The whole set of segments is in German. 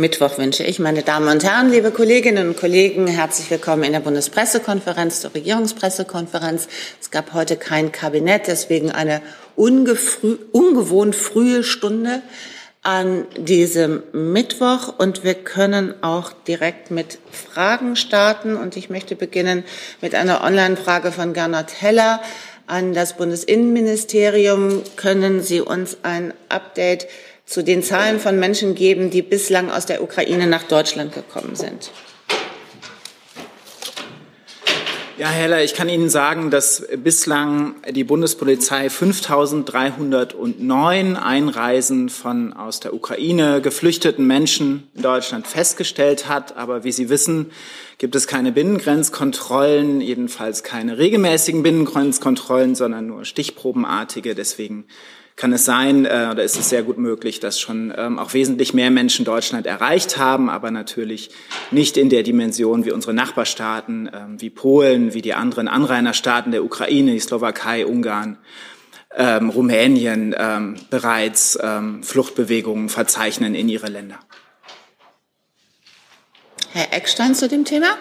Mittwoch wünsche ich, meine Damen und Herren, liebe Kolleginnen und Kollegen, herzlich willkommen in der Bundespressekonferenz, der Regierungspressekonferenz. Es gab heute kein Kabinett, deswegen eine ungewohnt frühe Stunde an diesem Mittwoch und wir können auch direkt mit Fragen starten und ich möchte beginnen mit einer Online-Frage von Gernot Heller an das Bundesinnenministerium. Können Sie uns ein Update zu den Zahlen von Menschen geben, die bislang aus der Ukraine nach Deutschland gekommen sind? Ja, Heller, ich kann Ihnen sagen, dass bislang die Bundespolizei 5.309 Einreisen von aus der Ukraine geflüchteten Menschen in Deutschland festgestellt hat. Aber wie Sie wissen, gibt es keine Binnengrenzkontrollen, jedenfalls keine regelmäßigen Binnengrenzkontrollen, sondern nur stichprobenartige. Deswegen kann es sein, äh, oder ist es sehr gut möglich, dass schon ähm, auch wesentlich mehr Menschen Deutschland erreicht haben, aber natürlich nicht in der Dimension wie unsere Nachbarstaaten, ähm, wie Polen, wie die anderen Anrainerstaaten der Ukraine, die Slowakei, Ungarn, ähm, Rumänien ähm, bereits ähm, Fluchtbewegungen verzeichnen in ihre Länder. Herr Eckstein zu dem Thema.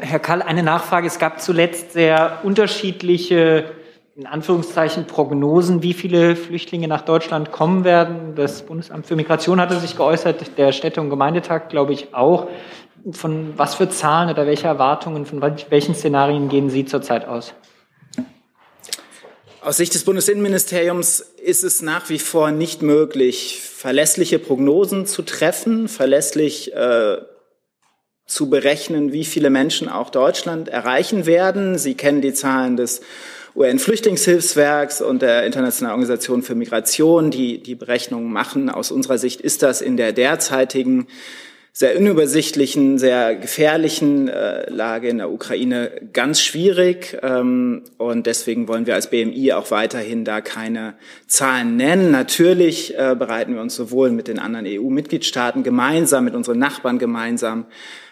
Herr Kall, eine Nachfrage. Es gab zuletzt sehr unterschiedliche in Anführungszeichen Prognosen, wie viele Flüchtlinge nach Deutschland kommen werden. Das Bundesamt für Migration hatte sich geäußert, der Städte- und Gemeindetag, glaube ich, auch. Von was für Zahlen oder welche Erwartungen, von welchen Szenarien gehen Sie zurzeit aus? Aus Sicht des Bundesinnenministeriums ist es nach wie vor nicht möglich, verlässliche Prognosen zu treffen, verlässlich äh, zu berechnen, wie viele Menschen auch Deutschland erreichen werden. Sie kennen die Zahlen des UN-Flüchtlingshilfswerks und der Internationalen Organisation für Migration, die die Berechnungen machen. Aus unserer Sicht ist das in der derzeitigen sehr unübersichtlichen, sehr gefährlichen äh, Lage in der Ukraine ganz schwierig. Ähm, und deswegen wollen wir als BMI auch weiterhin da keine Zahlen nennen. Natürlich äh, bereiten wir uns sowohl mit den anderen EU-Mitgliedstaaten gemeinsam, mit unseren Nachbarn gemeinsam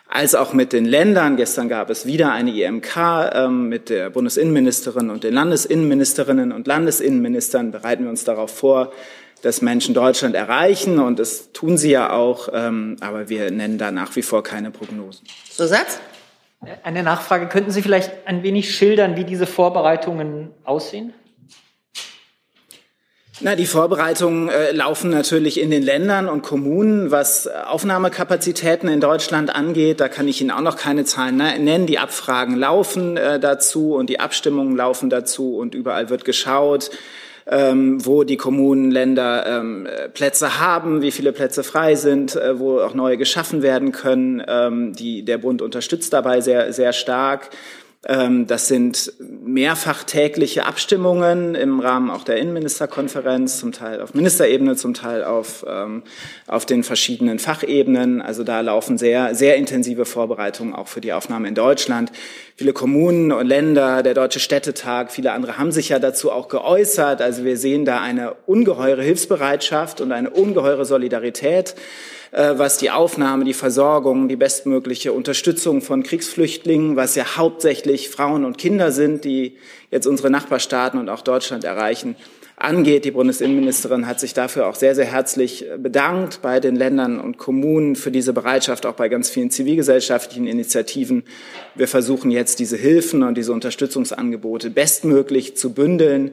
als auch mit den Ländern. Gestern gab es wieder eine IMK ähm, mit der Bundesinnenministerin und den Landesinnenministerinnen und Landesinnenministern. Bereiten wir uns darauf vor, dass Menschen Deutschland erreichen und das tun sie ja auch, ähm, aber wir nennen da nach wie vor keine Prognosen. Zusatz? Eine Nachfrage. Könnten Sie vielleicht ein wenig schildern, wie diese Vorbereitungen aussehen? Na, die Vorbereitungen äh, laufen natürlich in den Ländern und Kommunen. Was Aufnahmekapazitäten in Deutschland angeht, da kann ich Ihnen auch noch keine Zahlen ne, nennen. Die Abfragen laufen äh, dazu und die Abstimmungen laufen dazu und überall wird geschaut, ähm, wo die Kommunen, Länder ähm, Plätze haben, wie viele Plätze frei sind, äh, wo auch neue geschaffen werden können. Ähm, die, der Bund unterstützt dabei sehr, sehr stark. Ähm, das sind mehrfach tägliche Abstimmungen im Rahmen auch der Innenministerkonferenz, zum Teil auf Ministerebene, zum Teil auf, ähm, auf den verschiedenen Fachebenen. Also da laufen sehr, sehr intensive Vorbereitungen auch für die Aufnahme in Deutschland. Viele Kommunen und Länder, der Deutsche Städtetag, viele andere haben sich ja dazu auch geäußert. Also wir sehen da eine ungeheure Hilfsbereitschaft und eine ungeheure Solidarität. Äh, was die Aufnahme, die Versorgung, die bestmögliche Unterstützung von Kriegsflüchtlingen, was ja hauptsächlich Frauen und Kinder sind, die jetzt unsere Nachbarstaaten und auch Deutschland erreichen, angeht. Die Bundesinnenministerin hat sich dafür auch sehr, sehr herzlich bedankt bei den Ländern und Kommunen für diese Bereitschaft, auch bei ganz vielen zivilgesellschaftlichen Initiativen. Wir versuchen jetzt diese Hilfen und diese Unterstützungsangebote bestmöglich zu bündeln,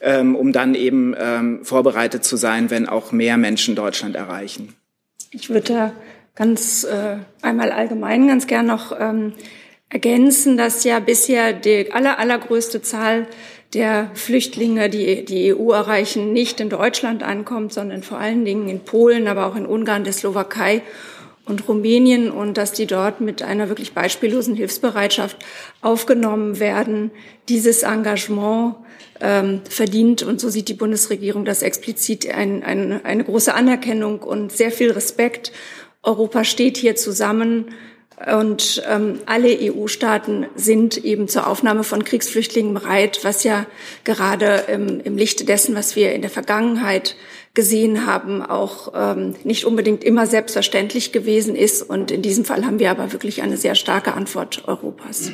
ähm, um dann eben ähm, vorbereitet zu sein, wenn auch mehr Menschen Deutschland erreichen. Ich würde da ganz äh, einmal allgemein ganz gern noch ähm, ergänzen, dass ja bisher die aller, allergrößte Zahl der Flüchtlinge, die die EU erreichen, nicht in Deutschland ankommt, sondern vor allen Dingen in Polen, aber auch in Ungarn, der Slowakei und Rumänien und dass die dort mit einer wirklich beispiellosen Hilfsbereitschaft aufgenommen werden. Dieses Engagement ähm, verdient und so sieht die Bundesregierung das explizit ein, ein, eine große Anerkennung und sehr viel Respekt. Europa steht hier zusammen und ähm, alle EU-Staaten sind eben zur Aufnahme von Kriegsflüchtlingen bereit, was ja gerade im, im Lichte dessen, was wir in der Vergangenheit gesehen haben, auch ähm, nicht unbedingt immer selbstverständlich gewesen ist. Und in diesem Fall haben wir aber wirklich eine sehr starke Antwort Europas.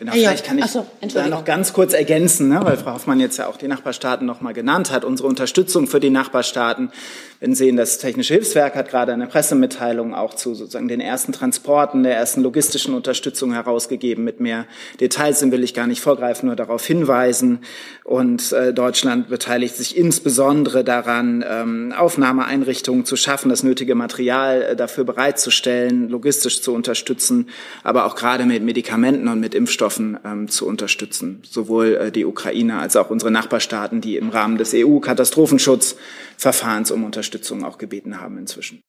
Genau, ja, vielleicht kann ich so, da noch ganz kurz ergänzen, ne, weil Frau Hoffmann jetzt ja auch die Nachbarstaaten noch mal genannt hat. Unsere Unterstützung für die Nachbarstaaten, wenn Sie sehen, das Technische Hilfswerk hat gerade eine Pressemitteilung auch zu sozusagen den ersten Transporten, der ersten logistischen Unterstützung herausgegeben. Mit mehr Details will ich gar nicht vorgreifen, nur darauf hinweisen. Und äh, Deutschland beteiligt sich insbesondere daran, ähm, Aufnahmeeinrichtungen zu schaffen, das nötige Material äh, dafür bereitzustellen, logistisch zu unterstützen, aber auch gerade mit Medikamenten und mit Impfstoffen Impfstoffen ähm, zu unterstützen. Sowohl äh, die Ukraine als auch unsere Nachbarstaaten, die im Rahmen des EU-Katastrophenschutzverfahrens um Unterstützung auch gebeten haben inzwischen.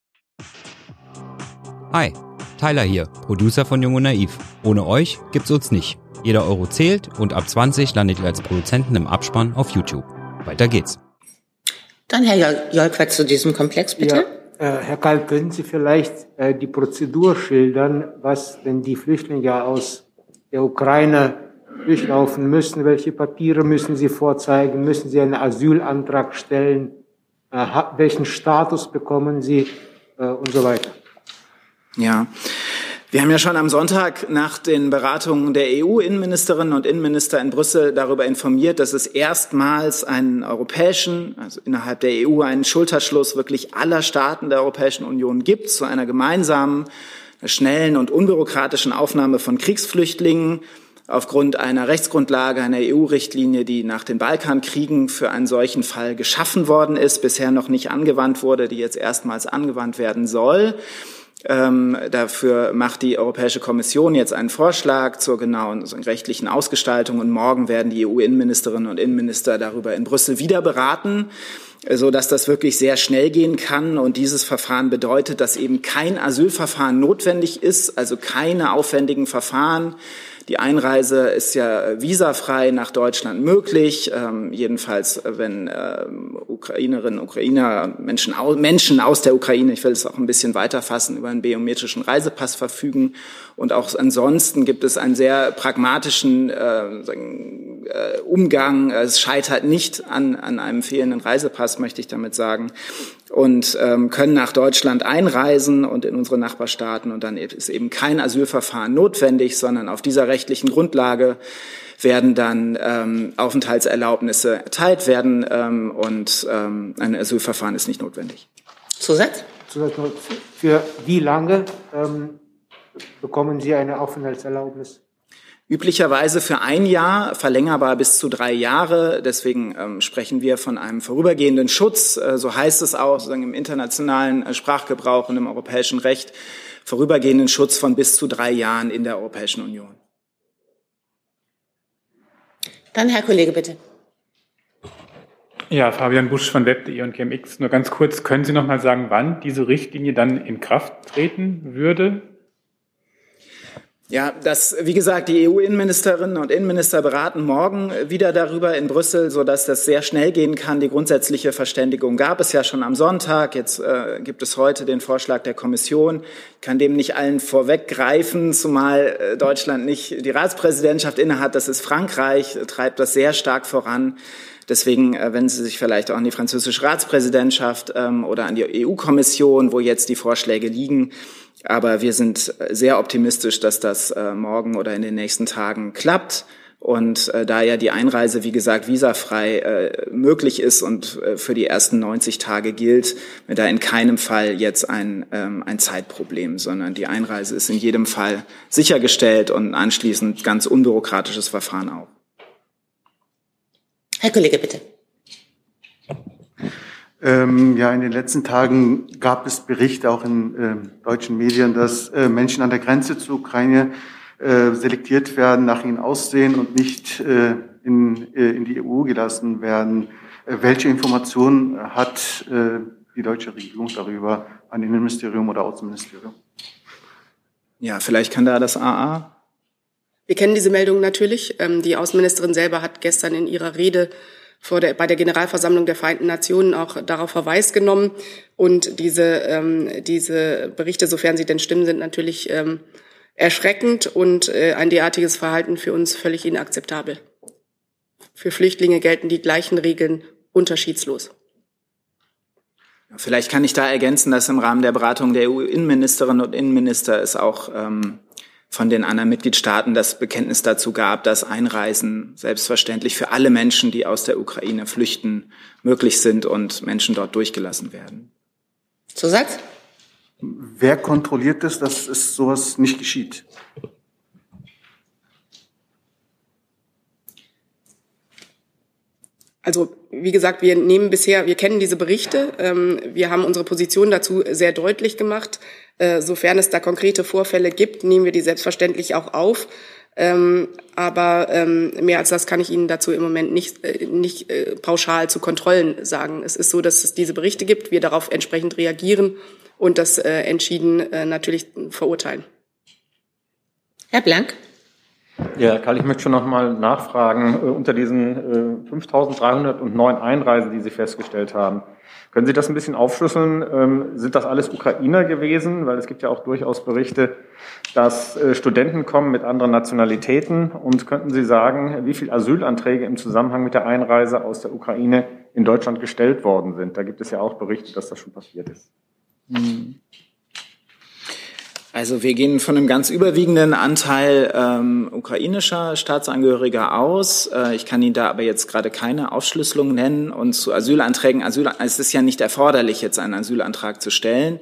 Hi, Tyler hier, Producer von Jung und Naiv. Ohne euch gibt's uns nicht. Jeder Euro zählt und ab 20 landet ihr als Produzenten im Abspann auf YouTube. Weiter geht's. Dann Herr Jolkwart zu diesem Komplex, bitte. Ja. Äh, Herr Kall, können Sie vielleicht äh, die Prozedur schildern, was denn die Flüchtlinge aus der Ukraine durchlaufen müssen, welche Papiere müssen sie vorzeigen, müssen sie einen Asylantrag stellen, äh, welchen Status bekommen sie äh, und so weiter. Ja. Wir haben ja schon am Sonntag nach den Beratungen der EU-Innenministerinnen und Innenminister in Brüssel darüber informiert, dass es erstmals einen europäischen, also innerhalb der EU einen Schulterschluss wirklich aller Staaten der Europäischen Union gibt zu einer gemeinsamen schnellen und unbürokratischen Aufnahme von Kriegsflüchtlingen aufgrund einer Rechtsgrundlage, einer EU-Richtlinie, die nach den Balkankriegen für einen solchen Fall geschaffen worden ist, bisher noch nicht angewandt wurde, die jetzt erstmals angewandt werden soll. Ähm, dafür macht die Europäische Kommission jetzt einen Vorschlag zur genauen rechtlichen Ausgestaltung und morgen werden die EU-Innenministerinnen und Innenminister darüber in Brüssel wieder beraten so dass das wirklich sehr schnell gehen kann. Und dieses Verfahren bedeutet, dass eben kein Asylverfahren notwendig ist, also keine aufwendigen Verfahren, die Einreise ist ja visafrei nach Deutschland möglich, ähm, jedenfalls äh, wenn äh, Ukrainerinnen, Ukrainer, Menschen, Menschen aus der Ukraine, ich will es auch ein bisschen weiter fassen, über einen biometrischen Reisepass verfügen. Und auch ansonsten gibt es einen sehr pragmatischen äh, äh, Umgang. Es scheitert nicht an, an einem fehlenden Reisepass, möchte ich damit sagen und ähm, können nach Deutschland einreisen und in unsere Nachbarstaaten. Und dann ist eben kein Asylverfahren notwendig, sondern auf dieser rechtlichen Grundlage werden dann ähm, Aufenthaltserlaubnisse erteilt werden ähm, und ähm, ein Asylverfahren ist nicht notwendig. Zusatz? Zusatz für wie lange ähm, bekommen Sie eine Aufenthaltserlaubnis? Üblicherweise für ein Jahr, verlängerbar bis zu drei Jahre. Deswegen ähm, sprechen wir von einem vorübergehenden Schutz. Äh, so heißt es auch sozusagen im internationalen äh, Sprachgebrauch und im europäischen Recht. Vorübergehenden Schutz von bis zu drei Jahren in der Europäischen Union. Dann Herr Kollege, bitte. Ja, Fabian Busch von Web.de und GMX. Nur ganz kurz, können Sie noch mal sagen, wann diese Richtlinie dann in Kraft treten würde? Ja, das, wie gesagt, die EU-Innenministerinnen und Innenminister beraten morgen wieder darüber in Brüssel, so dass das sehr schnell gehen kann. Die grundsätzliche Verständigung gab es ja schon am Sonntag. Jetzt äh, gibt es heute den Vorschlag der Kommission. Ich kann dem nicht allen vorweggreifen, zumal äh, Deutschland nicht die Ratspräsidentschaft innehat. Das ist Frankreich, treibt das sehr stark voran. Deswegen äh, wenden Sie sich vielleicht auch an die französische Ratspräsidentschaft ähm, oder an die EU-Kommission, wo jetzt die Vorschläge liegen. Aber wir sind sehr optimistisch, dass das äh, morgen oder in den nächsten Tagen klappt. Und äh, da ja die Einreise, wie gesagt, visafrei äh, möglich ist und äh, für die ersten 90 Tage gilt, da in keinem Fall jetzt ein, ähm, ein Zeitproblem, sondern die Einreise ist in jedem Fall sichergestellt und anschließend ganz unbürokratisches Verfahren auch. Herr Kollege, bitte. Ähm, ja, in den letzten Tagen gab es Berichte auch in äh, deutschen Medien, dass äh, Menschen an der Grenze zur Ukraine äh, selektiert werden, nach ihnen aussehen und nicht äh, in, äh, in die EU gelassen werden. Äh, welche Informationen hat die deutsche Regierung darüber an Innenministerium oder Außenministerium? Ja, vielleicht kann da das AA. Wir kennen diese Meldung natürlich. Ähm, die Außenministerin selber hat gestern in ihrer Rede vor der, bei der Generalversammlung der Vereinten Nationen auch darauf Verweis genommen. Und diese, ähm, diese Berichte, sofern sie denn stimmen, sind natürlich ähm, erschreckend und äh, ein derartiges Verhalten für uns völlig inakzeptabel. Für Flüchtlinge gelten die gleichen Regeln unterschiedslos. Vielleicht kann ich da ergänzen, dass im Rahmen der Beratung der EU-Innenministerinnen und Innenminister es auch ähm, von den anderen Mitgliedstaaten das Bekenntnis dazu gab, dass Einreisen selbstverständlich für alle Menschen, die aus der Ukraine flüchten, möglich sind und Menschen dort durchgelassen werden. Zusatz? Wer kontrolliert es, dass es sowas nicht geschieht? Also wie gesagt, wir nehmen bisher, wir kennen diese Berichte, ähm, wir haben unsere Position dazu sehr deutlich gemacht. Äh, sofern es da konkrete Vorfälle gibt, nehmen wir die selbstverständlich auch auf. Ähm, aber ähm, mehr als das kann ich Ihnen dazu im Moment nicht, äh, nicht äh, pauschal zu Kontrollen sagen. Es ist so, dass es diese Berichte gibt, wir darauf entsprechend reagieren und das äh, entschieden äh, natürlich verurteilen. Herr Blank. Ja, Karl, ich möchte schon noch mal nachfragen, äh, unter diesen äh, 5.309 Einreisen, die Sie festgestellt haben, können Sie das ein bisschen aufschlüsseln? Ähm, sind das alles Ukrainer gewesen? Weil es gibt ja auch durchaus Berichte, dass äh, Studenten kommen mit anderen Nationalitäten. Und könnten Sie sagen, wie viele Asylanträge im Zusammenhang mit der Einreise aus der Ukraine in Deutschland gestellt worden sind? Da gibt es ja auch Berichte, dass das schon passiert ist. Hm. Also wir gehen von einem ganz überwiegenden Anteil ähm, ukrainischer Staatsangehöriger aus. Äh, ich kann Ihnen da aber jetzt gerade keine Aufschlüsselung nennen. Und zu Asylanträgen, Asyl, es ist ja nicht erforderlich, jetzt einen Asylantrag zu stellen.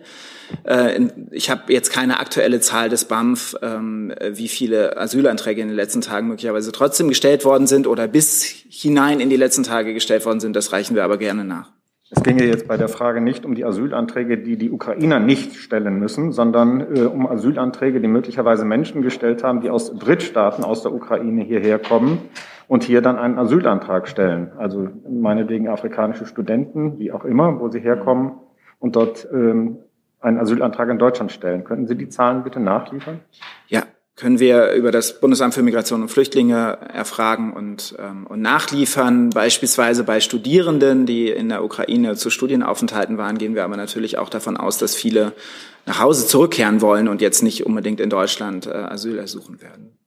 Äh, ich habe jetzt keine aktuelle Zahl des BAMF, ähm, wie viele Asylanträge in den letzten Tagen möglicherweise trotzdem gestellt worden sind oder bis hinein in die letzten Tage gestellt worden sind. Das reichen wir aber gerne nach. Es ginge jetzt bei der Frage nicht um die Asylanträge, die die Ukrainer nicht stellen müssen, sondern äh, um Asylanträge, die möglicherweise Menschen gestellt haben, die aus Drittstaaten aus der Ukraine hierher kommen und hier dann einen Asylantrag stellen. Also meinetwegen afrikanische Studenten, wie auch immer, wo sie herkommen und dort ähm, einen Asylantrag in Deutschland stellen. Könnten Sie die Zahlen bitte nachliefern? Ja, können wir über das Bundesamt für Migration und Flüchtlinge erfragen und, ähm, und nachliefern. Beispielsweise bei Studierenden, die in der Ukraine zu Studienaufenthalten waren, gehen wir aber natürlich auch davon aus, dass viele nach Hause zurückkehren wollen und jetzt nicht unbedingt in Deutschland äh, Asyl ersuchen werden.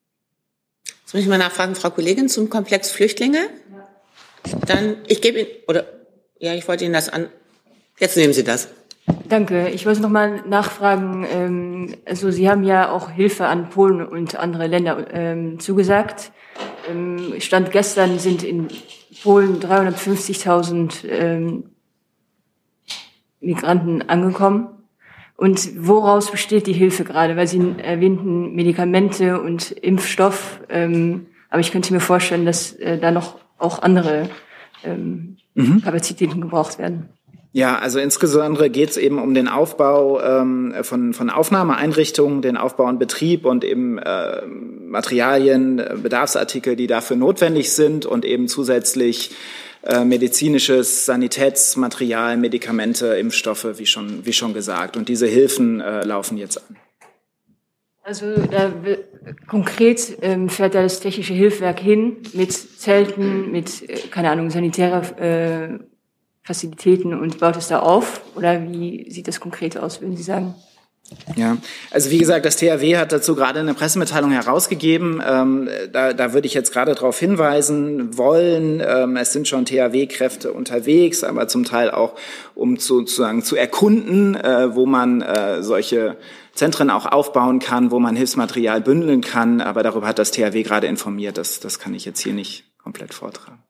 Jetzt muss ich mal nachfragen, Frau Kollegin, zum Komplex Flüchtlinge. Dann, ich gebe Ihnen, oder, ja, ich wollte Ihnen das an, jetzt nehmen Sie das. Danke. Ich wollte noch mal nachfragen. Ähm, also Sie haben ja auch Hilfe an Polen und andere Länder ähm, zugesagt. Ähm, Stand gestern sind in Polen 350.000 ähm, Migranten angekommen. Und woraus besteht die Hilfe gerade? Weil Sie erwähnten Medikamente und Impfstoff. Aber ich könnte mir vorstellen, dass äh, da noch auch andere mhm. Kapazitäten gebraucht werden. Ja, also insbesondere geht es eben um den Aufbau ähm, von, von Aufnahmeeinrichtungen, den Aufbau und Betrieb und eben äh, Materialien, äh, Bedarfsartikel, die dafür notwendig sind und eben zusätzlich äh, medizinisches Sanitätsmaterial, Medikamente, Impfstoffe, wie schon, wie schon gesagt. Und diese Hilfen äh, laufen jetzt an. Also äh, konkret ähm, fährt da das technische Hilfswerk hin mit Zelten, mit, äh, keine Ahnung, sanitärer äh, Fazilitäten und baut es da auf? Oder wie sieht das konkret aus, würden Sie sagen? Ja, also wie gesagt, das THW hat dazu gerade eine Pressemitteilung herausgegeben. Ähm, da, da würde ich jetzt gerade darauf hinweisen wollen. Ähm, es sind schon THW-Kräfte unterwegs, aber zum Teil auch, um zu, sozusagen zu erkunden, äh, wo man äh, solche Zentren auch aufbauen kann, wo man Hilfsmaterial bündeln kann. Aber darüber hat das THW gerade informiert. Das, das kann ich jetzt hier nicht komplett vortragen.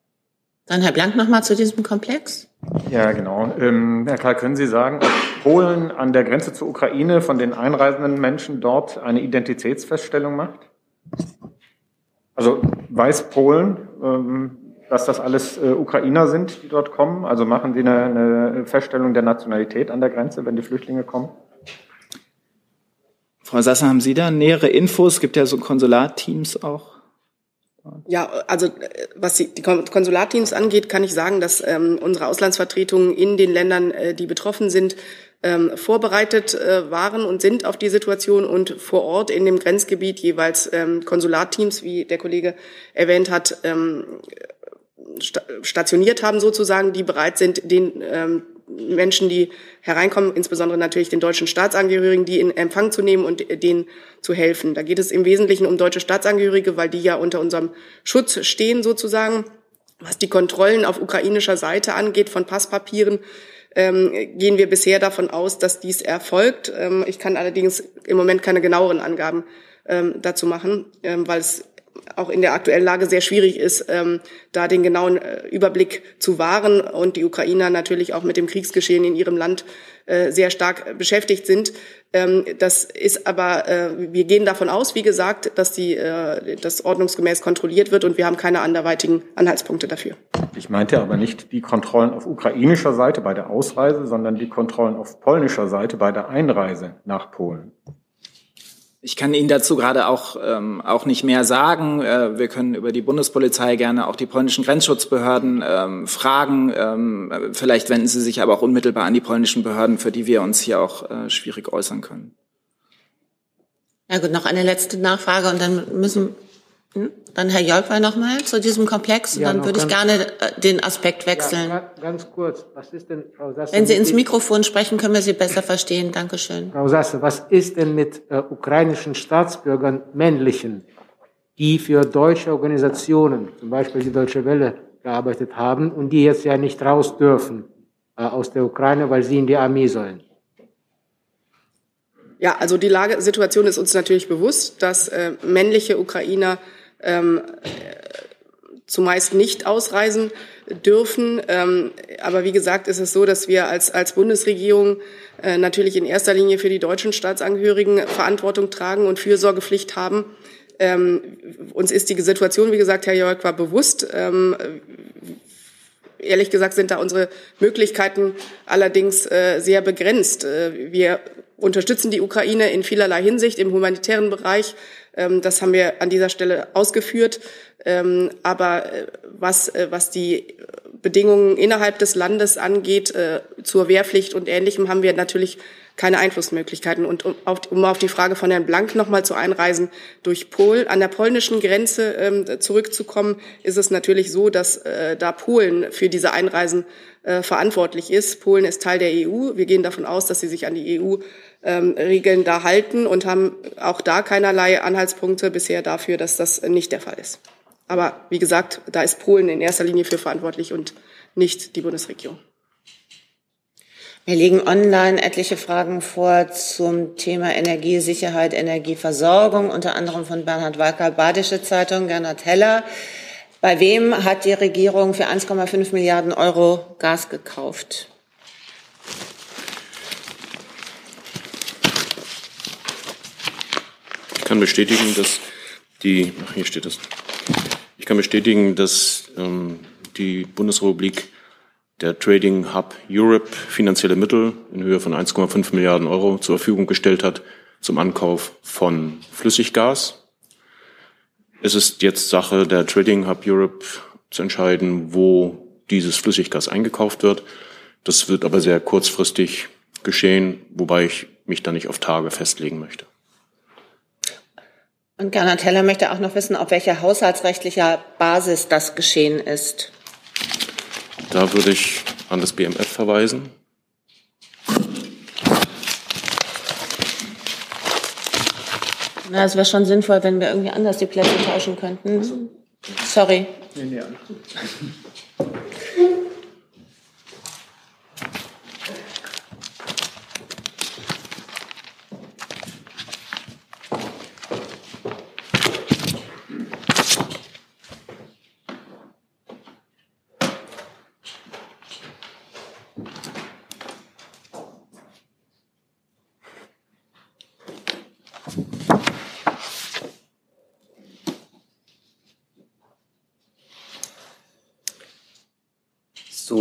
Dann Herr Blank noch mal zu diesem Komplex. Ja, genau. Ähm, Herr Karl, können Sie sagen, ob Polen an der Grenze zur Ukraine von den einreisenden Menschen dort eine Identitätsfeststellung macht? Also weiß Polen, ähm, dass das alles äh, Ukrainer sind, die dort kommen? Also machen die eine, eine Feststellung der Nationalität an der Grenze, wenn die Flüchtlinge kommen? Frau Sasser, haben Sie da nähere Infos? Es gibt ja so Konsulatteams auch. Ja, also was die, die Konsularteams angeht, kann ich sagen, dass ähm, unsere Auslandsvertretungen in den Ländern, äh, die betroffen sind, ähm, vorbereitet äh, waren und sind auf die Situation und vor Ort in dem Grenzgebiet jeweils ähm, Konsularteams, wie der Kollege erwähnt hat, ähm, stationiert haben sozusagen, die bereit sind, den ähm, Menschen, die hereinkommen, insbesondere natürlich den deutschen Staatsangehörigen, die in Empfang zu nehmen und denen zu helfen. Da geht es im Wesentlichen um deutsche Staatsangehörige, weil die ja unter unserem Schutz stehen sozusagen. Was die Kontrollen auf ukrainischer Seite angeht von Passpapieren, ähm, gehen wir bisher davon aus, dass dies erfolgt. Ähm, ich kann allerdings im Moment keine genaueren Angaben ähm, dazu machen, ähm, weil es auch in der aktuellen Lage sehr schwierig ist, ähm, da den genauen äh, Überblick zu wahren und die Ukrainer natürlich auch mit dem Kriegsgeschehen in ihrem Land äh, sehr stark beschäftigt sind. Ähm, das ist aber, äh, wir gehen davon aus, wie gesagt, dass die, äh, das ordnungsgemäß kontrolliert wird und wir haben keine anderweitigen Anhaltspunkte dafür. Ich meinte aber nicht die Kontrollen auf ukrainischer Seite bei der Ausreise, sondern die Kontrollen auf polnischer Seite bei der Einreise nach Polen. Ich kann Ihnen dazu gerade auch, ähm, auch nicht mehr sagen. Äh, wir können über die Bundespolizei gerne auch die polnischen Grenzschutzbehörden ähm, fragen. Ähm, vielleicht wenden Sie sich aber auch unmittelbar an die polnischen Behörden, für die wir uns hier auch äh, schwierig äußern können. Ja gut, noch eine letzte Nachfrage und dann müssen? Dann Herr Jolper nochmal zu diesem Komplex. Und ja, dann würde ich gerne äh, den Aspekt wechseln. Ja, ganz kurz, was ist denn, Frau Sasse, Wenn Sie ins Mikrofon sprechen, können wir Sie besser verstehen. Dankeschön. Frau Sasse, was ist denn mit äh, ukrainischen Staatsbürgern, männlichen, die für deutsche Organisationen, zum Beispiel die Deutsche Welle, gearbeitet haben und die jetzt ja nicht raus dürfen äh, aus der Ukraine, weil sie in die Armee sollen? Ja, also die Lage, Situation ist uns natürlich bewusst, dass äh, männliche Ukrainer ähm, zumeist nicht ausreisen dürfen. Ähm, aber wie gesagt, ist es so, dass wir als, als Bundesregierung äh, natürlich in erster Linie für die deutschen Staatsangehörigen Verantwortung tragen und Fürsorgepflicht haben. Ähm, uns ist die Situation, wie gesagt, Herr Jörg war bewusst. Ähm, ehrlich gesagt sind da unsere Möglichkeiten allerdings äh, sehr begrenzt. Äh, wir unterstützen die Ukraine in vielerlei Hinsicht im humanitären Bereich. Ähm, das haben wir an dieser Stelle ausgeführt. Ähm, aber äh, was, äh, was die Bedingungen innerhalb des Landes angeht, äh, zur Wehrpflicht und Ähnlichem, haben wir natürlich keine Einflussmöglichkeiten. Und um auf, um auf die Frage von Herrn Blank nochmal zu einreisen, durch Polen, an der polnischen Grenze ähm, zurückzukommen, ist es natürlich so, dass da Polen für diese Einreisen verantwortlich ist. Polen ist Teil der EU. Wir gehen davon aus, dass sie sich an die EU-Regeln ähm, da halten und haben auch da keinerlei Anhaltspunkte bisher dafür, dass das nicht der Fall ist. Aber wie gesagt, da ist Polen in erster Linie für verantwortlich und nicht die Bundesregierung. Wir legen online etliche Fragen vor zum Thema Energiesicherheit, Energieversorgung, unter anderem von Bernhard Walker, Badische Zeitung, Gernot Heller. Bei wem hat die Regierung für 1,5 Milliarden Euro Gas gekauft? Kann bestätigen, dass die, ach, hier steht es. Ich kann bestätigen, dass ähm, die Bundesrepublik der Trading Hub Europe finanzielle Mittel in Höhe von 1,5 Milliarden Euro zur Verfügung gestellt hat zum Ankauf von Flüssiggas. Es ist jetzt Sache der Trading Hub Europe zu entscheiden, wo dieses Flüssiggas eingekauft wird. Das wird aber sehr kurzfristig geschehen, wobei ich mich da nicht auf Tage festlegen möchte. Und Gernot Teller möchte auch noch wissen, auf welcher haushaltsrechtlicher Basis das geschehen ist. Da würde ich an das BMF verweisen. Na, es wäre schon sinnvoll, wenn wir irgendwie anders die Plätze tauschen könnten. Sorry. Nee, nee,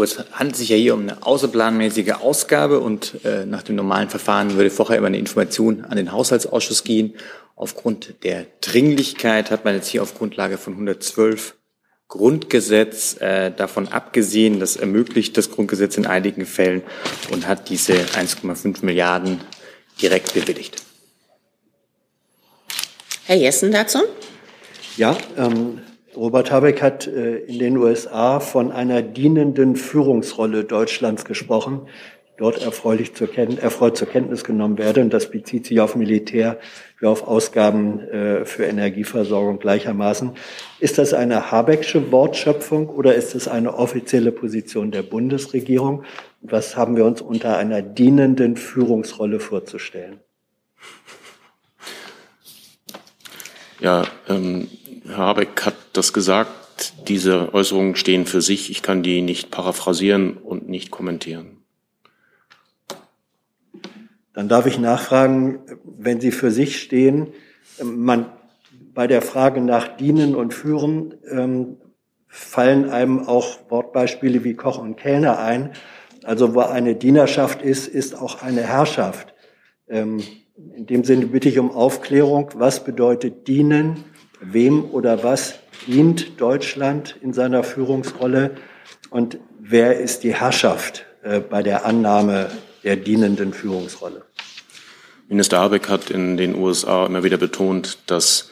So, es handelt sich ja hier um eine außerplanmäßige Ausgabe und äh, nach dem normalen Verfahren würde vorher immer eine Information an den Haushaltsausschuss gehen. Aufgrund der Dringlichkeit hat man jetzt hier auf Grundlage von 112 Grundgesetz äh, davon abgesehen, das ermöglicht das Grundgesetz in einigen Fällen und hat diese 1,5 Milliarden direkt bewilligt. Herr Jessen dazu? Ja, ähm, Robert Habeck hat äh, in den USA von einer dienenden Führungsrolle Deutschlands gesprochen. dort erfreulich zur erfreut zur Kenntnis genommen werde. Und das bezieht sich auf Militär wie auf Ausgaben äh, für Energieversorgung gleichermaßen. Ist das eine Habecksche Wortschöpfung oder ist es eine offizielle Position der Bundesregierung? Was haben wir uns unter einer dienenden Führungsrolle vorzustellen? Ja, ähm, Herr Habeck hat das gesagt. Diese Äußerungen stehen für sich. Ich kann die nicht paraphrasieren und nicht kommentieren. Dann darf ich nachfragen, wenn Sie für sich stehen, man, bei der Frage nach Dienen und Führen ähm, fallen einem auch Wortbeispiele wie Koch und Kellner ein. Also wo eine Dienerschaft ist, ist auch eine Herrschaft. Ähm, in dem Sinne bitte ich um Aufklärung. Was bedeutet dienen? Wem oder was dient Deutschland in seiner Führungsrolle? Und wer ist die Herrschaft äh, bei der Annahme der dienenden Führungsrolle? Minister Habeck hat in den USA immer wieder betont, dass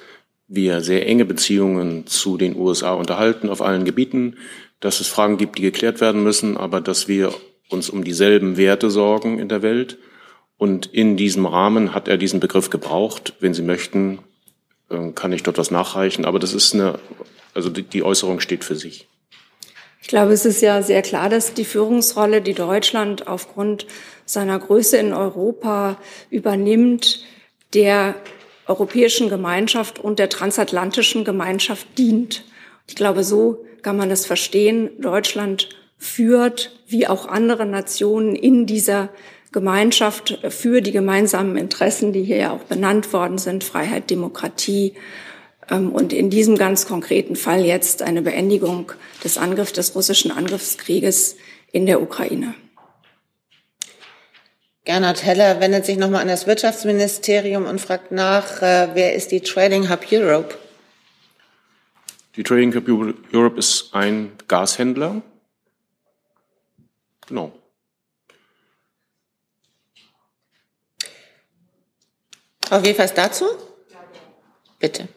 wir sehr enge Beziehungen zu den USA unterhalten auf allen Gebieten, dass es Fragen gibt, die geklärt werden müssen, aber dass wir uns um dieselben Werte sorgen in der Welt und in diesem Rahmen hat er diesen Begriff gebraucht. Wenn Sie möchten, kann ich dort was nachreichen. Aber das ist eine, also die Äußerung steht für sich. Ich glaube, es ist ja sehr klar, dass die Führungsrolle, die Deutschland aufgrund seiner Größe in Europa übernimmt, der europäischen Gemeinschaft und der transatlantischen Gemeinschaft dient. Ich glaube, so kann man das verstehen. Deutschland führt, wie auch andere Nationen in dieser Gemeinschaft für die gemeinsamen Interessen, die hier ja auch benannt worden sind, Freiheit, Demokratie ähm, und in diesem ganz konkreten Fall jetzt eine Beendigung des Angriffs, des russischen Angriffskrieges in der Ukraine. Gernot Heller wendet sich nochmal an das Wirtschaftsministerium und fragt nach, äh, wer ist die Trading Hub Europe? Die Trading Hub Europe ist ein Gashändler. Genau. Frau Wefers dazu? Bitte.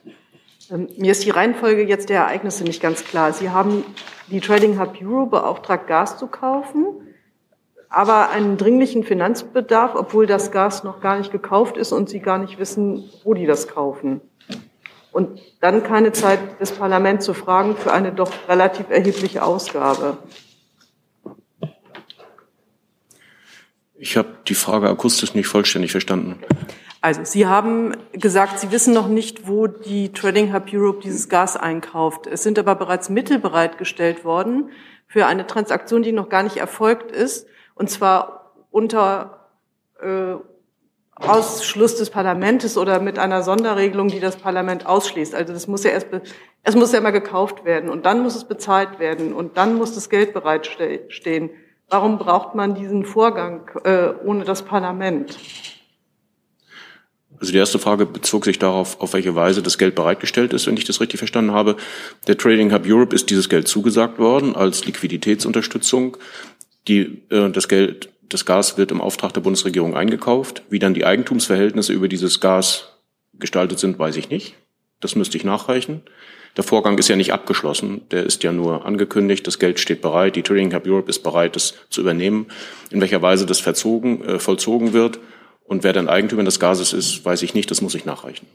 Ähm, mir ist die Reihenfolge jetzt der Ereignisse nicht ganz klar. Sie haben die Trading Hub Euro beauftragt, Gas zu kaufen, aber einen dringlichen Finanzbedarf, obwohl das Gas noch gar nicht gekauft ist und Sie gar nicht wissen, wo die das kaufen. Und dann keine Zeit, das Parlament zu fragen für eine doch relativ erhebliche Ausgabe. Ich habe die Frage akustisch nicht vollständig verstanden. Also Sie haben gesagt, Sie wissen noch nicht, wo die Trading Hub Europe dieses Gas einkauft. Es sind aber bereits Mittel bereitgestellt worden für eine Transaktion, die noch gar nicht erfolgt ist, und zwar unter äh, Ausschluss des Parlaments oder mit einer Sonderregelung, die das Parlament ausschließt. Also das muss ja erst, es muss ja immer gekauft werden und dann muss es bezahlt werden und dann muss das Geld bereitstehen. Warum braucht man diesen Vorgang äh, ohne das Parlament? Also die erste Frage bezog sich darauf, auf welche Weise das Geld bereitgestellt ist, wenn ich das richtig verstanden habe. Der Trading Hub Europe ist dieses Geld zugesagt worden als Liquiditätsunterstützung. Die, äh, das Geld, das Gas wird im Auftrag der Bundesregierung eingekauft. Wie dann die Eigentumsverhältnisse über dieses Gas gestaltet sind, weiß ich nicht. Das müsste ich nachreichen. Der Vorgang ist ja nicht abgeschlossen, der ist ja nur angekündigt, das Geld steht bereit, die Trading Hub Europe ist bereit, das zu übernehmen. In welcher Weise das verzogen, äh, vollzogen wird, und wer dann Eigentümer des Gases ist, weiß ich nicht, das muss ich nachreichen.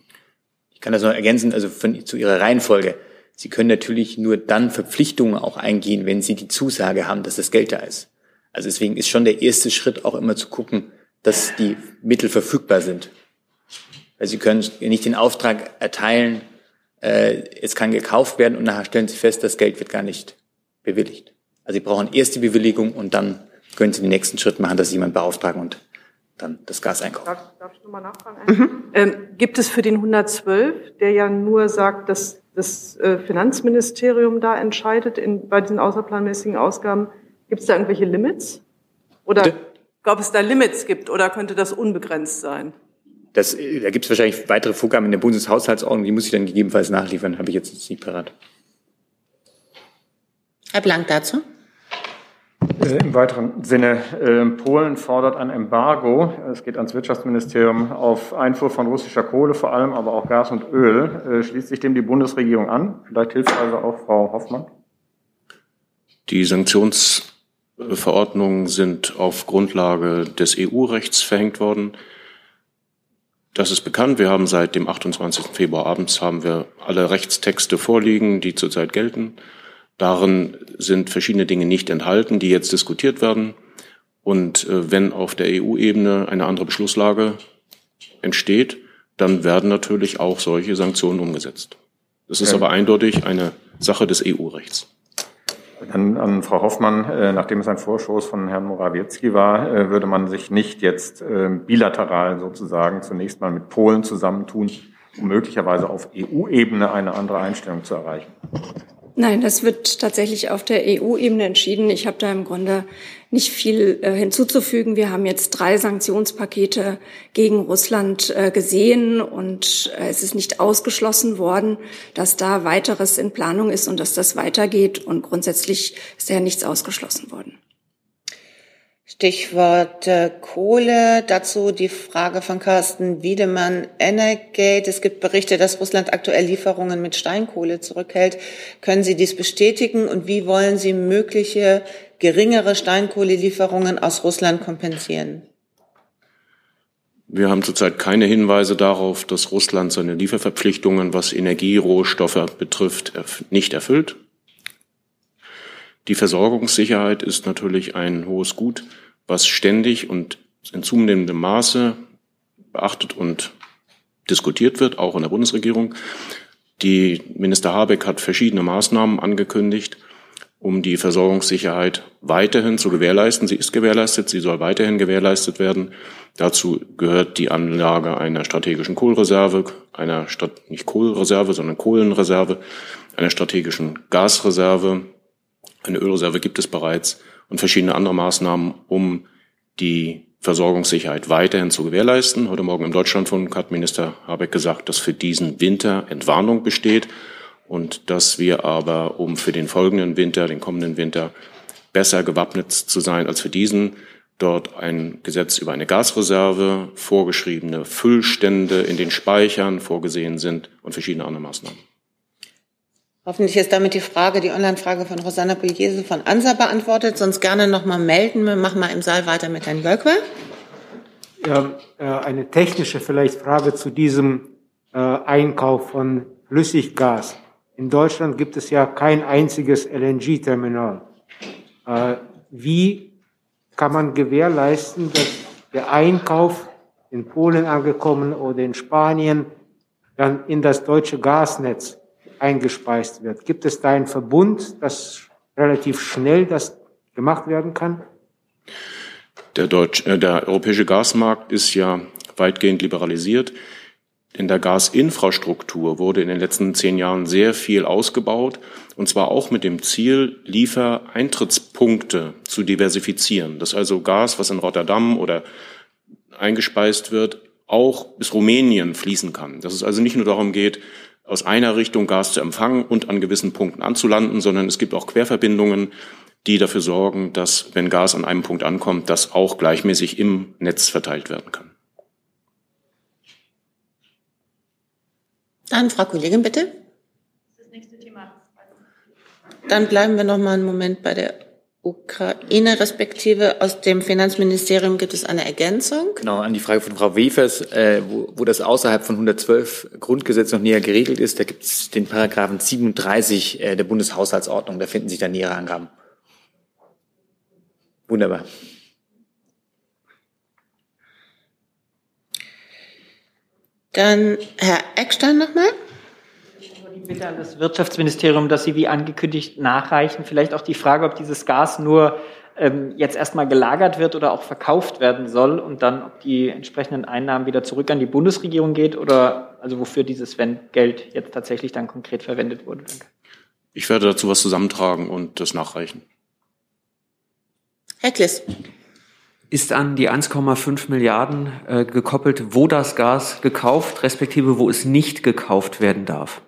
Ich kann das noch ergänzen, also von, zu Ihrer Reihenfolge. Sie können natürlich nur dann Verpflichtungen auch eingehen, wenn Sie die Zusage haben, dass das Geld da ist. Also deswegen ist schon der erste Schritt auch immer zu gucken, dass die Mittel verfügbar sind. Weil Sie können nicht den Auftrag erteilen, äh, es kann gekauft werden und nachher stellen Sie fest, das Geld wird gar nicht bewilligt. Also Sie brauchen erst die Bewilligung und dann können Sie den nächsten Schritt machen, dass Sie jemanden beauftragen und dann das Gas einkaufen. Darf, darf ich nochmal nachfragen? Mhm. Ähm, gibt es für den 112, der ja nur sagt, dass das äh, Finanzministerium da entscheidet in, bei diesen außerplanmäßigen Ausgaben, gibt es da irgendwelche Limits? Oder Bitte? ob es da Limits gibt oder könnte das unbegrenzt sein? Das, äh, da gibt es wahrscheinlich weitere Vorgaben in der Bundeshaushaltsordnung, die muss ich dann gegebenenfalls nachliefern, habe ich jetzt nicht parat. Herr Blank dazu? Äh, Im weiteren Sinne, äh, Polen fordert ein Embargo, es geht ans Wirtschaftsministerium, auf Einfuhr von russischer Kohle vor allem, aber auch Gas und Öl. Äh, schließt sich dem die Bundesregierung an? Vielleicht hilft also auch Frau Hoffmann. Die Sanktions äh, Verordnungen sind auf Grundlage des EU-Rechts verhängt worden. Das ist bekannt. Wir haben seit dem 28. Februar abends haben wir alle Rechtstexte vorliegen, die zurzeit gelten. Darin sind verschiedene Dinge nicht enthalten, die jetzt diskutiert werden. Und äh, wenn auf der EU-Ebene eine andere Beschlusslage entsteht, dann werden natürlich auch solche Sanktionen umgesetzt. Das ist aber eindeutig eine Sache des EU-Rechts. An, an Frau Hoffmann, äh, nachdem es ein Vorschuss von Herrn Morawiecki war, äh, würde man sich nicht jetzt äh, bilateral sozusagen zunächst mal mit Polen zusammentun, um möglicherweise auf EU-Ebene eine andere Einstellung zu erreichen? Nein, das wird tatsächlich auf der EU-Ebene entschieden. Ich habe da im Grunde nicht viel äh, hinzuzufügen. Wir haben jetzt drei Sanktionspakete gegen Russland äh, gesehen und äh, es ist nicht ausgeschlossen worden, dass da weiteres in Planung ist und dass das weitergeht. Und grundsätzlich ist ja nichts ausgeschlossen worden. Stichwort äh, Kohle. Dazu die Frage von Carsten Wiedemann, Energate. Es gibt Berichte, dass Russland aktuell Lieferungen mit Steinkohle zurückhält. Können Sie dies bestätigen und wie wollen Sie mögliche geringere Steinkohlelieferungen aus Russland kompensieren? Wir haben zurzeit keine Hinweise darauf, dass Russland seine Lieferverpflichtungen, was Energierohstoffe betrifft, nicht erfüllt. Die Versorgungssicherheit ist natürlich ein hohes Gut, was ständig und in zunehmendem Maße beachtet und diskutiert wird, auch in der Bundesregierung. Die Minister Habeck hat verschiedene Maßnahmen angekündigt, um die Versorgungssicherheit weiterhin zu gewährleisten. Sie ist gewährleistet, sie soll weiterhin gewährleistet werden. Dazu gehört die Anlage einer strategischen Kohlreserve, einer Stadt, nicht Kohlreserve, sondern Kohlenreserve, einer strategischen Gasreserve. Eine Ölreserve gibt es bereits und verschiedene andere Maßnahmen, um die Versorgungssicherheit weiterhin zu gewährleisten. Heute Morgen im Deutschlandfunk hat Minister Habeck gesagt, dass für diesen Winter Entwarnung besteht und dass wir aber, um für den folgenden Winter, den kommenden Winter, besser gewappnet zu sein als für diesen, dort ein Gesetz über eine Gasreserve, vorgeschriebene Füllstände in den Speichern vorgesehen sind und verschiedene andere Maßnahmen. Hoffentlich ist damit die Frage, die Online-Frage von Rosanna Pugliese von ANSA beantwortet. Sonst gerne noch mal melden. Wir machen mal im Saal weiter mit Herrn Jölkwe. Ja, äh, eine technische vielleicht Frage zu diesem äh, Einkauf von Flüssiggas. In Deutschland gibt es ja kein einziges LNG-Terminal. Äh, wie kann man gewährleisten, dass der Einkauf in Polen angekommen oder in Spanien dann in das deutsche Gasnetz eingespeist wird. Gibt es da einen Verbund, dass relativ schnell das gemacht werden kann? Der, Deutsch, äh, der europäische Gasmarkt ist ja weitgehend liberalisiert. In der Gasinfrastruktur wurde in den letzten zehn Jahren sehr viel ausgebaut, und zwar auch mit dem Ziel, Liefereintrittspunkte zu diversifizieren. Dass also Gas, was in Rotterdam oder eingespeist wird, auch bis Rumänien fließen kann. Dass es also nicht nur darum geht, aus einer Richtung Gas zu empfangen und an gewissen Punkten anzulanden, sondern es gibt auch Querverbindungen, die dafür sorgen, dass, wenn Gas an einem Punkt ankommt, das auch gleichmäßig im Netz verteilt werden kann. Dann Frau Kollegin, bitte. Das nächste Thema. Dann bleiben wir noch mal einen Moment bei der Ukraine, respektive aus dem Finanzministerium gibt es eine Ergänzung. Genau, an die Frage von Frau Wefers, äh, wo, wo das außerhalb von 112 Grundgesetz noch näher geregelt ist, da gibt es den Paragraphen 37 äh, der Bundeshaushaltsordnung, da finden sich da nähere Angaben. Wunderbar. Dann Herr Eckstein nochmal Bitte an das Wirtschaftsministerium, dass Sie wie angekündigt nachreichen. Vielleicht auch die Frage, ob dieses Gas nur ähm, jetzt erstmal gelagert wird oder auch verkauft werden soll und dann, ob die entsprechenden Einnahmen wieder zurück an die Bundesregierung geht oder also wofür dieses Geld jetzt tatsächlich dann konkret verwendet wurde. Danke. Ich werde dazu was zusammentragen und das nachreichen. Herr Kliss. Ist an die 1,5 Milliarden äh, gekoppelt, wo das Gas gekauft, respektive wo es nicht gekauft werden darf?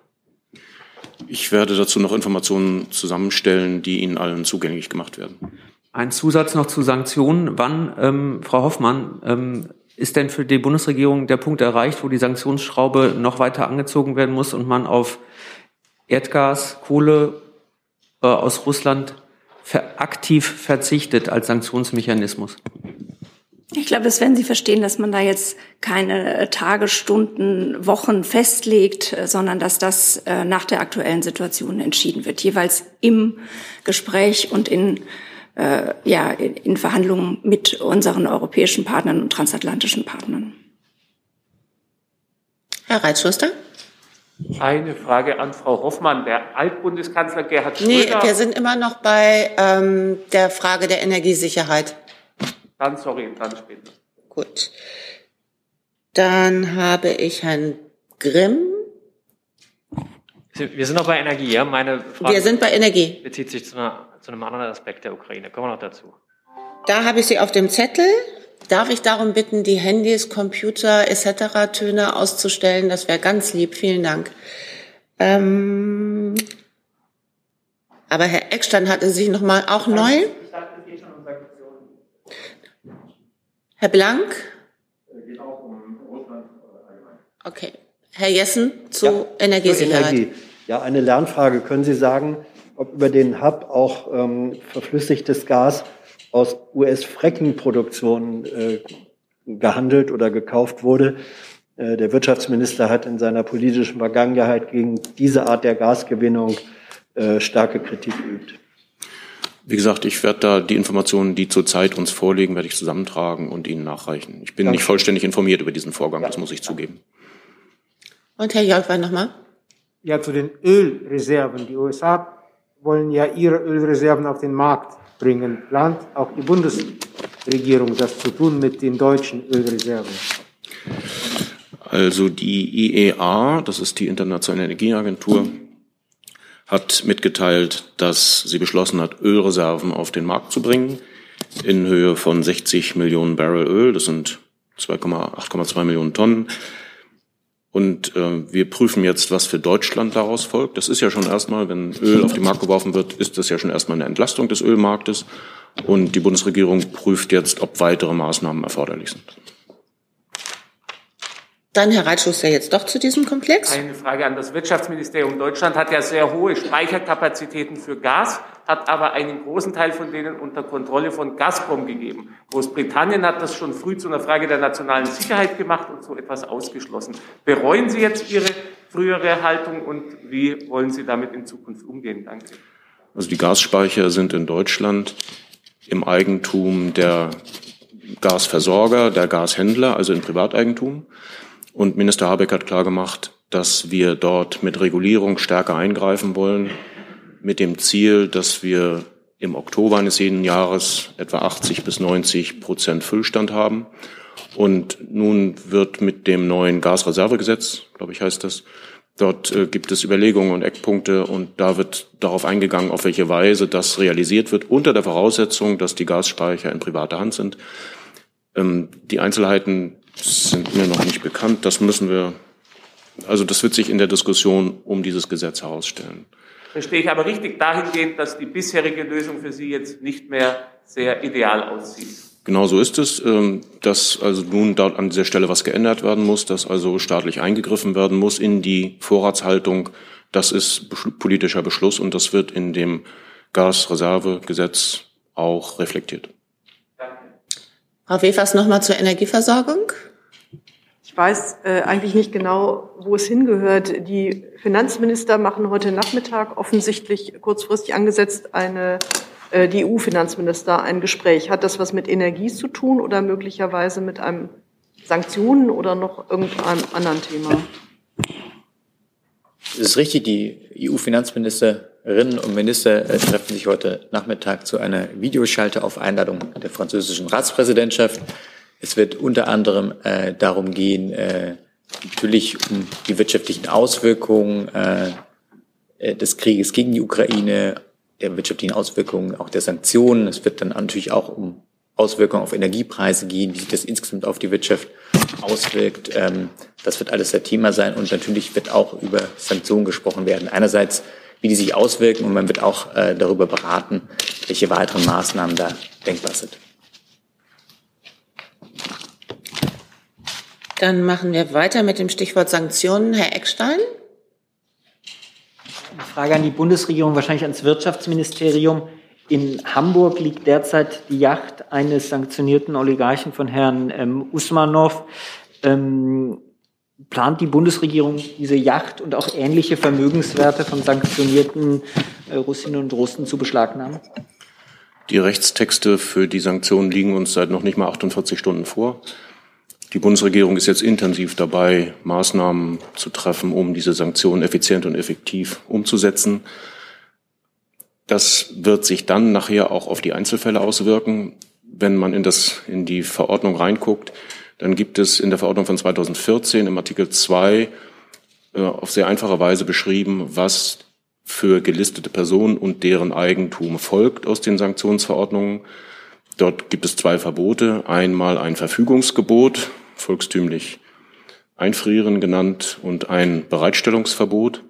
Ich werde dazu noch Informationen zusammenstellen, die Ihnen allen zugänglich gemacht werden. Ein Zusatz noch zu Sanktionen. Wann, ähm, Frau Hoffmann, ähm, ist denn für die Bundesregierung der Punkt erreicht, wo die Sanktionsschraube noch weiter angezogen werden muss und man auf Erdgas, Kohle äh, aus Russland aktiv verzichtet als Sanktionsmechanismus? Ich glaube, das werden Sie verstehen, dass man da jetzt keine Tage, Stunden, Wochen festlegt, äh, sondern dass das äh, nach der aktuellen Situation entschieden wird, jeweils im Gespräch und in, äh, ja, in Verhandlungen mit unseren europäischen Partnern und transatlantischen Partnern. Herr Reitschuster? Eine Frage an Frau Hoffmann. Der Altbundeskanzler Gerhard Schröder. Nee, wir sind immer noch bei ähm, der Frage der Energiesicherheit. Dann sorry, dann später. Gut. Dann habe ich Herrn Grimm. Wir sind noch bei Energie, ja? Meine Frage Wir sind bei Energie. bezieht sich zu, einer, zu einem anderen Aspekt der Ukraine. Kommen wir noch dazu. Da habe ich Sie auf dem Zettel. Darf ich darum bitten, die Handys, Computer etc. Töne auszustellen? Das wäre ganz lieb. Vielen Dank. Ähm, aber Herr Eckstein hatte sich noch mal auch neu. Herr Blank? Okay. Herr Jessen zu Ja, Energiesicherheit. Zur Energie. Ja, eine Lernfrage. Können Sie sagen, ob über den Hub auch ähm, verflüssigtes Gas aus US-Fracking-Produktionen äh, gehandelt oder gekauft wurde? Äh, der Wirtschaftsminister hat in seiner politischen Vergangenheit gegen diese Art der Gasgewinnung äh, starke Kritik geübt. Wie gesagt, ich werde da die Informationen, die zurzeit uns vorliegen, werde ich zusammentragen und Ihnen nachreichen. Ich bin Danke. nicht vollständig informiert über diesen Vorgang, das muss ich zugeben. Und Herr Jörgwein nochmal. Ja, zu den Ölreserven. Die USA wollen ja ihre Ölreserven auf den Markt bringen. Plant auch die Bundesregierung das zu tun mit den deutschen Ölreserven? Also die IEA, das ist die Internationale Energieagentur, hat mitgeteilt, dass sie beschlossen hat, Ölreserven auf den Markt zu bringen in Höhe von 60 Millionen Barrel Öl. Das sind 2,8,2 Millionen Tonnen. Und äh, wir prüfen jetzt, was für Deutschland daraus folgt. Das ist ja schon erstmal, wenn Öl auf den Markt geworfen wird, ist das ja schon erstmal eine Entlastung des Ölmarktes. Und die Bundesregierung prüft jetzt, ob weitere Maßnahmen erforderlich sind. Dann Herr Reitschuster jetzt doch zu diesem Komplex. Eine Frage an das Wirtschaftsministerium. Deutschland hat ja sehr hohe Speicherkapazitäten für Gas, hat aber einen großen Teil von denen unter Kontrolle von Gazprom gegeben. Großbritannien hat das schon früh zu einer Frage der nationalen Sicherheit gemacht und so etwas ausgeschlossen. Bereuen Sie jetzt Ihre frühere Haltung und wie wollen Sie damit in Zukunft umgehen? Danke. Also die Gasspeicher sind in Deutschland im Eigentum der Gasversorger, der Gashändler, also in Privateigentum. Und Minister Habeck hat klargemacht, dass wir dort mit Regulierung stärker eingreifen wollen, mit dem Ziel, dass wir im Oktober eines jeden Jahres etwa 80 bis 90 Prozent Füllstand haben. Und nun wird mit dem neuen Gasreservegesetz, glaube ich, heißt das, dort äh, gibt es Überlegungen und Eckpunkte und da wird darauf eingegangen, auf welche Weise das realisiert wird, unter der Voraussetzung, dass die Gasspeicher in privater Hand sind. Ähm, die Einzelheiten sind mir noch nicht bekannt. Das müssen wir, also das wird sich in der Diskussion um dieses Gesetz herausstellen. Verstehe ich aber richtig dahingehend, dass die bisherige Lösung für Sie jetzt nicht mehr sehr ideal aussieht. Genau so ist es, ähm, dass also nun dort an dieser Stelle was geändert werden muss, dass also staatlich eingegriffen werden muss in die Vorratshaltung. Das ist politischer Beschluss und das wird in dem Gasreservegesetz auch reflektiert. Frau Wefers nochmal zur Energieversorgung. Ich weiß äh, eigentlich nicht genau, wo es hingehört. Die Finanzminister machen heute Nachmittag offensichtlich kurzfristig angesetzt eine äh, die EU-Finanzminister ein Gespräch. Hat das was mit Energie zu tun oder möglicherweise mit einem Sanktionen oder noch irgendeinem anderen Thema? Es ist richtig, die EU-Finanzministerinnen und Minister äh, treffen sich heute Nachmittag zu einer Videoschalte auf Einladung der französischen Ratspräsidentschaft. Es wird unter anderem äh, darum gehen, äh, natürlich um die wirtschaftlichen Auswirkungen äh, äh, des Krieges gegen die Ukraine, der wirtschaftlichen Auswirkungen auch der Sanktionen. Es wird dann natürlich auch um Auswirkungen auf Energiepreise gehen, wie sich das insgesamt auf die Wirtschaft auswirkt. Ähm, das wird alles der Thema sein und natürlich wird auch über Sanktionen gesprochen werden. Einerseits, wie die sich auswirken und man wird auch äh, darüber beraten, welche weiteren Maßnahmen da denkbar sind. Dann machen wir weiter mit dem Stichwort Sanktionen. Herr Eckstein. Eine Frage an die Bundesregierung, wahrscheinlich ans Wirtschaftsministerium. In Hamburg liegt derzeit die Yacht eines sanktionierten Oligarchen von Herrn ähm, Usmanov. Ähm, plant die Bundesregierung, diese Yacht und auch ähnliche Vermögenswerte von sanktionierten äh, Russinnen und Russen zu beschlagnahmen? Die Rechtstexte für die Sanktionen liegen uns seit noch nicht mal 48 Stunden vor. Die Bundesregierung ist jetzt intensiv dabei, Maßnahmen zu treffen, um diese Sanktionen effizient und effektiv umzusetzen. Das wird sich dann nachher auch auf die Einzelfälle auswirken. Wenn man in, das, in die Verordnung reinguckt, dann gibt es in der Verordnung von 2014 im Artikel 2 äh, auf sehr einfache Weise beschrieben, was für gelistete Personen und deren Eigentum folgt aus den Sanktionsverordnungen. Dort gibt es zwei Verbote. Einmal ein Verfügungsgebot, volkstümlich Einfrieren genannt, und ein Bereitstellungsverbot.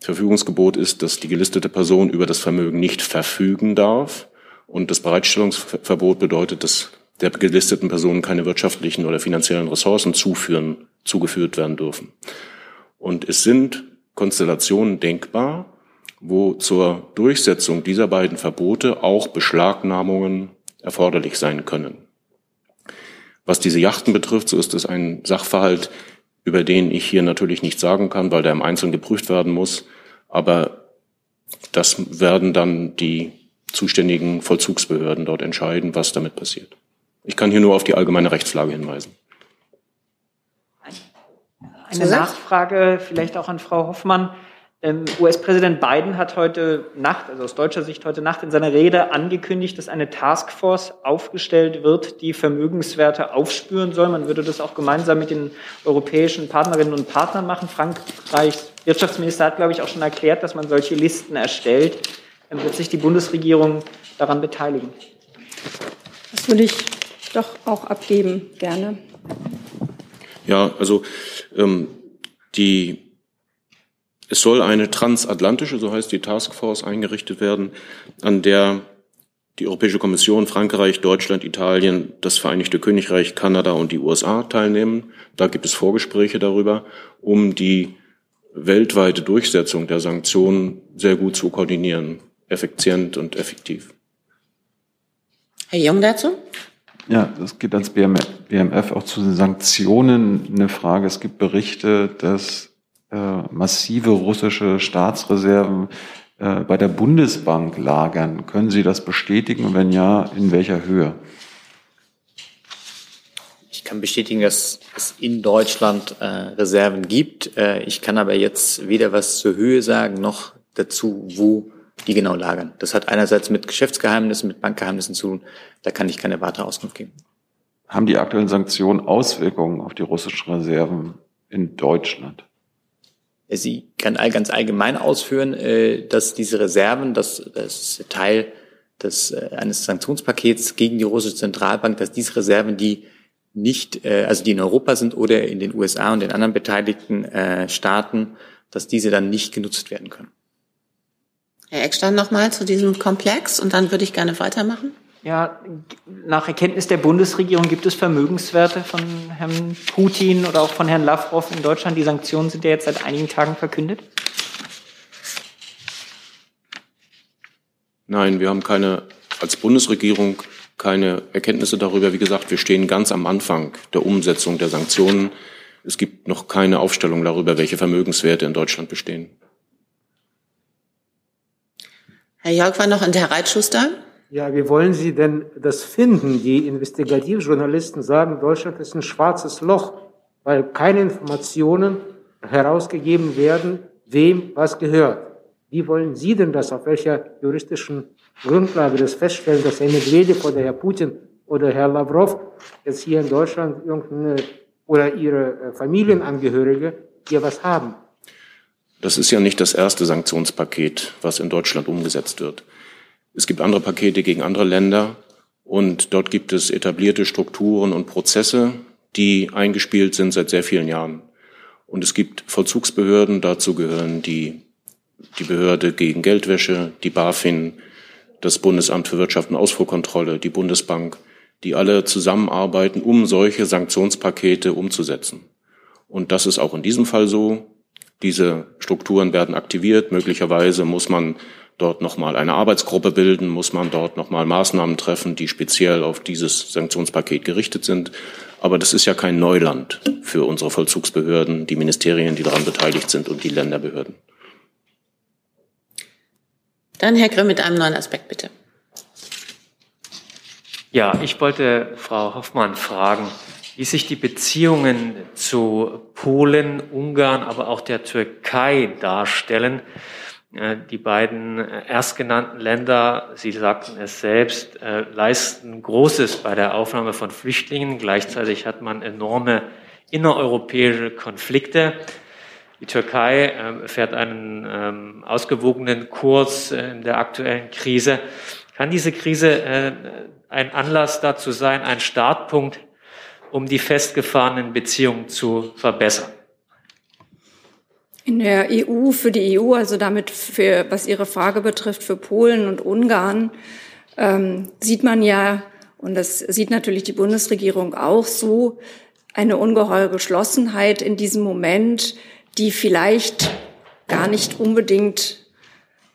Verfügungsgebot ist, dass die gelistete Person über das Vermögen nicht verfügen darf. Und das Bereitstellungsverbot bedeutet, dass der gelisteten Personen keine wirtschaftlichen oder finanziellen Ressourcen zuführen, zugeführt werden dürfen. Und es sind Konstellationen denkbar, wo zur Durchsetzung dieser beiden Verbote auch Beschlagnahmungen erforderlich sein können. Was diese Yachten betrifft, so ist es ein Sachverhalt, über den ich hier natürlich nichts sagen kann, weil der im Einzelnen geprüft werden muss. Aber das werden dann die zuständigen Vollzugsbehörden dort entscheiden, was damit passiert. Ich kann hier nur auf die allgemeine Rechtslage hinweisen. Eine Nachfrage vielleicht auch an Frau Hoffmann. Ähm, US-Präsident Biden hat heute Nacht, also aus deutscher Sicht heute Nacht in seiner Rede angekündigt, dass eine Taskforce aufgestellt wird, die Vermögenswerte aufspüren soll. Man würde das auch gemeinsam mit den europäischen Partnerinnen und Partnern machen. Frankreichs Wirtschaftsminister hat, glaube ich, auch schon erklärt, dass man solche Listen erstellt. Dann wird sich die Bundesregierung daran beteiligen. Das würde ich doch auch abgeben, gerne. Ja, also ähm, die es soll eine transatlantische, so heißt die Taskforce, eingerichtet werden, an der die Europäische Kommission, Frankreich, Deutschland, Italien, das Vereinigte Königreich, Kanada und die USA teilnehmen. Da gibt es Vorgespräche darüber, um die weltweite Durchsetzung der Sanktionen sehr gut zu koordinieren, effizient und effektiv. Herr Jung dazu? Ja, das geht als BMF auch zu den Sanktionen eine Frage. Es gibt Berichte, dass massive russische Staatsreserven äh, bei der Bundesbank lagern. Können Sie das bestätigen und wenn ja, in welcher Höhe? Ich kann bestätigen, dass es in Deutschland äh, Reserven gibt. Äh, ich kann aber jetzt weder was zur Höhe sagen noch dazu, wo die genau lagern. Das hat einerseits mit Geschäftsgeheimnissen, mit Bankgeheimnissen zu tun. Da kann ich keine weitere Auskunft geben. Haben die aktuellen Sanktionen Auswirkungen auf die russischen Reserven in Deutschland? Sie kann ganz allgemein ausführen, äh, dass diese Reserven, das, das ist Teil des, äh, eines Sanktionspakets gegen die russische Zentralbank, dass diese Reserven, die nicht, äh, also die in Europa sind oder in den USA und den anderen beteiligten Staaten, dass diese dann nicht genutzt werden können. Herr Eckstein nochmal zu diesem Komplex und dann würde ich gerne weitermachen. Ja, nach Erkenntnis der Bundesregierung gibt es Vermögenswerte von Herrn Putin oder auch von Herrn Lavrov in Deutschland. Die Sanktionen sind ja jetzt seit einigen Tagen verkündet. Nein, wir haben keine, als Bundesregierung keine Erkenntnisse darüber. Wie gesagt, wir stehen ganz am Anfang der Umsetzung der Sanktionen. Es gibt noch keine Aufstellung darüber, welche Vermögenswerte in Deutschland bestehen. Herr Jörg war noch in der Reitschuster. Ja, wie wollen Sie denn das finden? Die Investigativjournalisten sagen, Deutschland ist ein schwarzes Loch, weil keine Informationen herausgegeben werden, wem was gehört. Wie wollen Sie denn das, auf welcher juristischen Grundlage das feststellen, dass Herr Medvedev oder Herr Putin oder Herr Lavrov jetzt hier in Deutschland irgendeine oder ihre äh, Familienangehörige hier was haben? Das ist ja nicht das erste Sanktionspaket, was in Deutschland umgesetzt wird. Es gibt andere Pakete gegen andere Länder und dort gibt es etablierte Strukturen und Prozesse, die eingespielt sind seit sehr vielen Jahren. Und es gibt Vollzugsbehörden, dazu gehören die, die Behörde gegen Geldwäsche, die BaFin, das Bundesamt für Wirtschaft und Ausfuhrkontrolle, die Bundesbank, die alle zusammenarbeiten, um solche Sanktionspakete umzusetzen. Und das ist auch in diesem Fall so. Diese Strukturen werden aktiviert. Möglicherweise muss man dort nochmal eine Arbeitsgruppe bilden? Muss man dort nochmal Maßnahmen treffen, die speziell auf dieses Sanktionspaket gerichtet sind? Aber das ist ja kein Neuland für unsere Vollzugsbehörden, die Ministerien, die daran beteiligt sind und die Länderbehörden. Dann Herr Grimm mit einem neuen Aspekt, bitte. Ja, ich wollte Frau Hoffmann fragen, wie sich die Beziehungen zu Polen, Ungarn, aber auch der Türkei darstellen. Äh, die beiden äh, erstgenannten Länder, Sie sagten es selbst, äh, leisten Großes bei der Aufnahme von Flüchtlingen. Gleichzeitig hat man enorme innereuropäische Konflikte. Die Türkei ähm, fährt einen ähm, ausgewogenen Kurs in der aktuellen Krise. Kann diese Krise ein Anlass dazu sein, ein Startpunkt, um die festgefahrenen Beziehungen zu verbessern? In der EU, für die EU, also damit für, was Ihre Frage betrifft, für Polen und Ungarn, ähm, sieht man ja, und das sieht natürlich die Bundesregierung auch so, eine ungeheure Geschlossenheit in diesem Moment, die vielleicht gar nicht unbedingt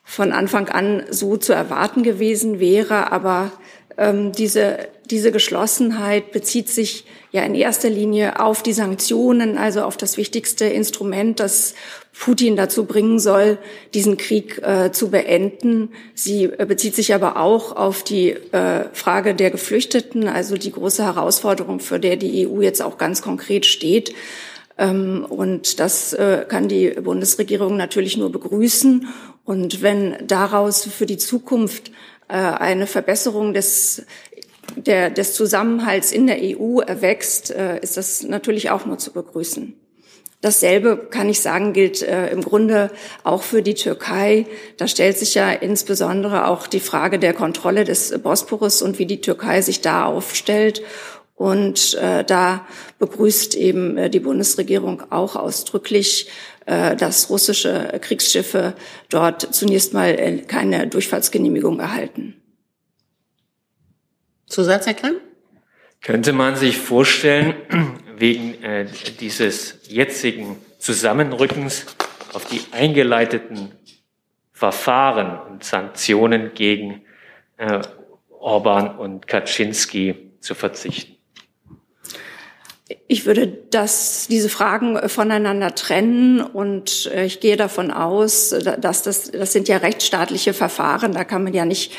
von Anfang an so zu erwarten gewesen wäre, aber ähm, diese, diese Geschlossenheit bezieht sich ja in erster Linie auf die Sanktionen, also auf das wichtigste Instrument, das Putin dazu bringen soll, diesen Krieg äh, zu beenden. Sie äh, bezieht sich aber auch auf die äh, Frage der Geflüchteten, also die große Herausforderung, für der die EU jetzt auch ganz konkret steht. Ähm, und das äh, kann die Bundesregierung natürlich nur begrüßen. Und wenn daraus für die Zukunft eine Verbesserung des, der, des Zusammenhalts in der EU erwächst, äh, ist das natürlich auch nur zu begrüßen. Dasselbe kann ich sagen, gilt äh, im Grunde auch für die Türkei. Da stellt sich ja insbesondere auch die Frage der Kontrolle des Bosporus und wie die Türkei sich da aufstellt. Und äh, da begrüßt eben äh, die Bundesregierung auch ausdrücklich, äh, dass russische Kriegsschiffe dort zunächst mal äh, keine Durchfahrtsgenehmigung erhalten. Zusatz, Herr Klein? Könnte man sich vorstellen, wegen äh, dieses jetzigen Zusammenrückens auf die eingeleiteten Verfahren und Sanktionen gegen äh, Orban und Kaczynski zu verzichten? Ich würde das, diese Fragen voneinander trennen und äh, ich gehe davon aus, dass das, das sind ja rechtsstaatliche Verfahren, da kann man ja nicht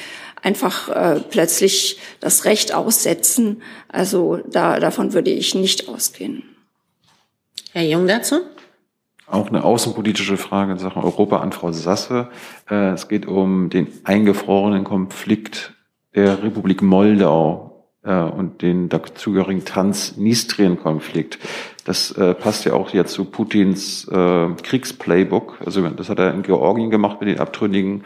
einfach äh, plötzlich das Recht aussetzen. Also da, davon würde ich nicht ausgehen. Herr Jung dazu? Auch eine außenpolitische Frage in Sachen Europa an Frau Sasse. Äh, es geht um den eingefrorenen Konflikt der Republik Moldau äh, und den dazugehörigen Transnistrien-Konflikt. Das äh, passt ja auch jetzt zu Putins äh, Kriegsplaybook. Also das hat er in Georgien gemacht mit den abtrünnigen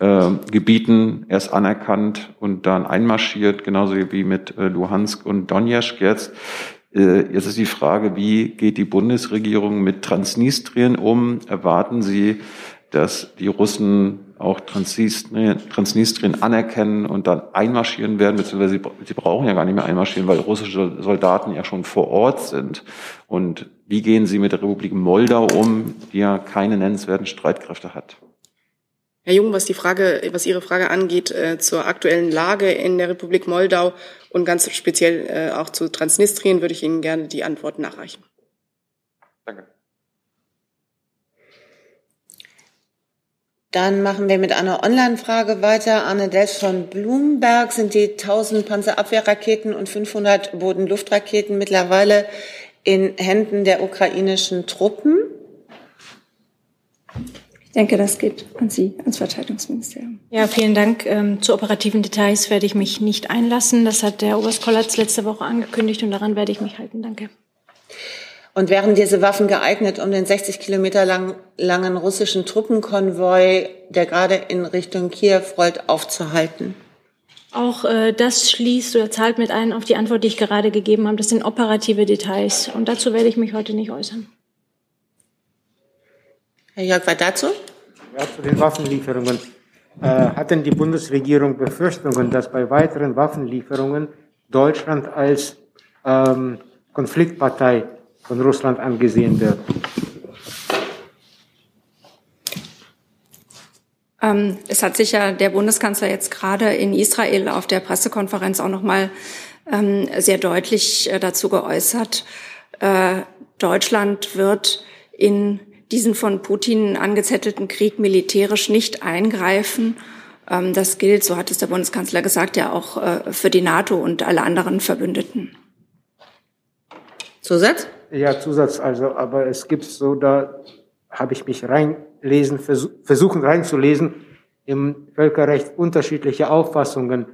äh, Gebieten, erst anerkannt und dann einmarschiert, genauso wie mit äh, Luhansk und Donetsk jetzt. Äh, jetzt ist die Frage, wie geht die Bundesregierung mit Transnistrien um? Erwarten Sie, dass die Russen auch Transnistrien, Transnistrien anerkennen und dann einmarschieren werden, beziehungsweise sie, sie brauchen ja gar nicht mehr einmarschieren, weil russische Soldaten ja schon vor Ort sind. Und wie gehen Sie mit der Republik Moldau um, die ja keine nennenswerten Streitkräfte hat? Herr Jung, was die Frage, was Ihre Frage angeht äh, zur aktuellen Lage in der Republik Moldau und ganz speziell äh, auch zu Transnistrien, würde ich Ihnen gerne die Antwort nachreichen. Dann machen wir mit einer Online-Frage weiter. Arne Delsch von Bloomberg. Sind die 1000 Panzerabwehrraketen und 500 Bodenluftraketen mittlerweile in Händen der ukrainischen Truppen? Ich denke, das geht an Sie, ans Verteidigungsministerium. Ja, vielen Dank. Ähm, zu operativen Details werde ich mich nicht einlassen. Das hat der Oberst Kollatz letzte Woche angekündigt und daran werde ich mich halten. Danke. Und wären diese Waffen geeignet, um den 60 Kilometer lang, langen russischen Truppenkonvoi, der gerade in Richtung Kiew rollt, aufzuhalten? Auch äh, das schließt oder zahlt mit ein auf die Antwort, die ich gerade gegeben habe. Das sind operative Details. Und dazu werde ich mich heute nicht äußern. Herr Jörg, was dazu? Ja, zu den Waffenlieferungen. Äh, hat denn die Bundesregierung Befürchtungen, dass bei weiteren Waffenlieferungen Deutschland als ähm, Konfliktpartei von Russland angesehen wird? Ähm, es hat sich ja der Bundeskanzler jetzt gerade in Israel auf der Pressekonferenz auch noch mal ähm, sehr deutlich äh, dazu geäußert. Äh, Deutschland wird in diesen von Putin angezettelten Krieg militärisch nicht eingreifen. Ähm, das gilt, so hat es der Bundeskanzler gesagt, ja auch äh, für die NATO und alle anderen Verbündeten. Zusatz? Ja, Zusatz, also, aber es gibt so, da habe ich mich reinlesen, versuchen reinzulesen, im Völkerrecht unterschiedliche Auffassungen,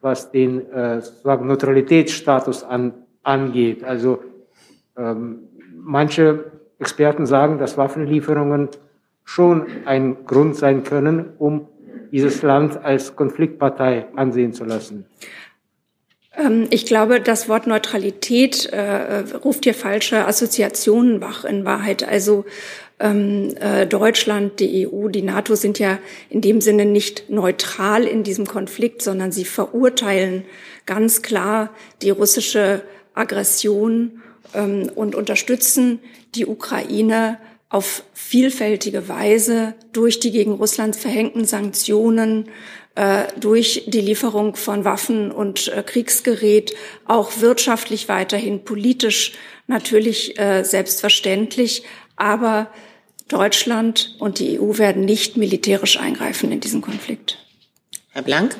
was den äh, sozusagen Neutralitätsstatus an, angeht. Also ähm, manche Experten sagen, dass Waffenlieferungen schon ein Grund sein können, um dieses Land als Konfliktpartei ansehen zu lassen. Ähm, ich glaube, das Wort Neutralität äh, ruft hier falsche Assoziationen wach in Wahrheit. Also ähm, äh, Deutschland, die EU, die NATO sind ja in dem Sinne nicht neutral in diesem Konflikt, sondern sie verurteilen ganz klar die russische Aggression ähm, und unterstützen die Ukraine auf vielfältige Weise durch die gegen Russland verhängten Sanktionen, äh, durch die Lieferung von Waffen und äh, Kriegsgerät, auch wirtschaftlich weiterhin, politisch natürlich äh, selbstverständlich. Aber Deutschland und die EU werden nicht militärisch eingreifen in diesen Konflikt. Herr Blank?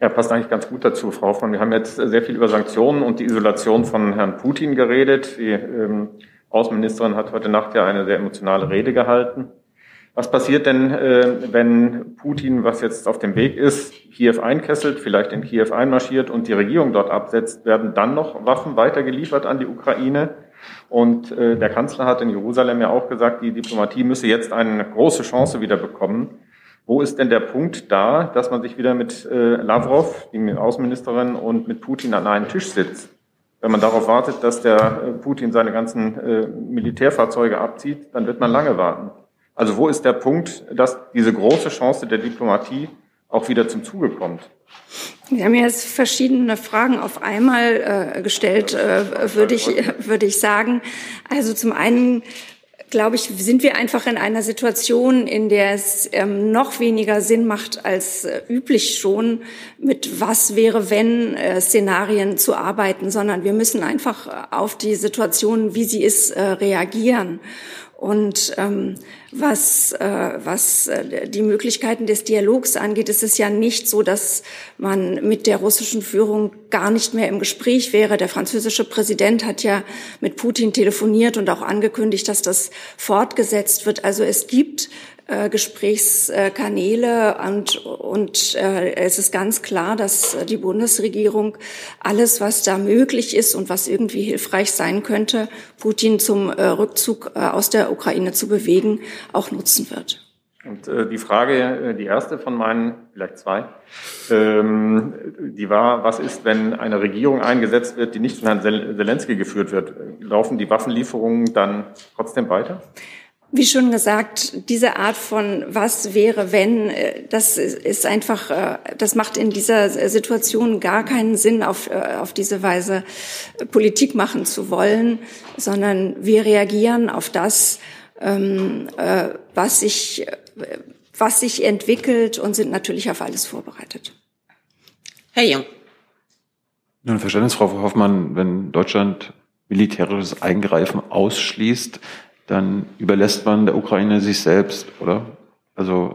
Ja, passt eigentlich ganz gut dazu, Frau von. Wir haben jetzt sehr viel über Sanktionen und die Isolation von Herrn Putin geredet. Die ähm, Außenministerin hat heute Nacht ja eine sehr emotionale Rede gehalten. Was passiert denn, äh, wenn Putin, was jetzt auf dem Weg ist, Kiew einkesselt, vielleicht in Kiew einmarschiert und die Regierung dort absetzt? Werden dann noch Waffen weitergeliefert an die Ukraine? Und äh, der Kanzler hat in Jerusalem ja auch gesagt, die Diplomatie müsse jetzt eine große Chance wieder bekommen. Wo ist denn der Punkt da, dass man sich wieder mit äh, Lavrov, die Außenministerin, und mit Putin an einen Tisch sitzt? Wenn man darauf wartet, dass der Putin seine ganzen Militärfahrzeuge abzieht, dann wird man lange warten. Also wo ist der Punkt, dass diese große Chance der Diplomatie auch wieder zum Zuge kommt? Sie haben jetzt verschiedene Fragen auf einmal äh, gestellt, äh, würde ich, würde ich sagen. Also zum einen glaube ich, sind wir einfach in einer Situation, in der es ähm, noch weniger Sinn macht als äh, üblich schon, mit was wäre, wenn äh, Szenarien zu arbeiten, sondern wir müssen einfach auf die Situation, wie sie ist, äh, reagieren. Und ähm, was, äh, was äh, die Möglichkeiten des Dialogs angeht, ist es ja nicht so, dass man mit der russischen Führung gar nicht mehr im Gespräch wäre. Der französische Präsident hat ja mit Putin telefoniert und auch angekündigt, dass das fortgesetzt wird. Also es gibt äh, Gesprächskanäle und, und äh, es ist ganz klar, dass die Bundesregierung alles, was da möglich ist und was irgendwie hilfreich sein könnte, Putin zum äh, Rückzug äh, aus der Ukraine zu bewegen, auch nutzen wird. Und äh, die Frage, äh, die erste von meinen, vielleicht zwei, ähm, die war, was ist, wenn eine Regierung eingesetzt wird, die nicht von Herrn Zelensky geführt wird? Laufen die Waffenlieferungen dann trotzdem weiter? Wie schon gesagt, diese Art von was wäre, wenn, äh, das ist einfach, äh, das macht in dieser Situation gar keinen Sinn, auf, auf diese Weise Politik machen zu wollen, sondern wir reagieren auf das, ähm, was sich, was sich entwickelt und sind natürlich auf alles vorbereitet. Herr Jung. Nun, Verständnis, Frau Hoffmann, wenn Deutschland militärisches Eingreifen ausschließt, dann überlässt man der Ukraine sich selbst, oder? Also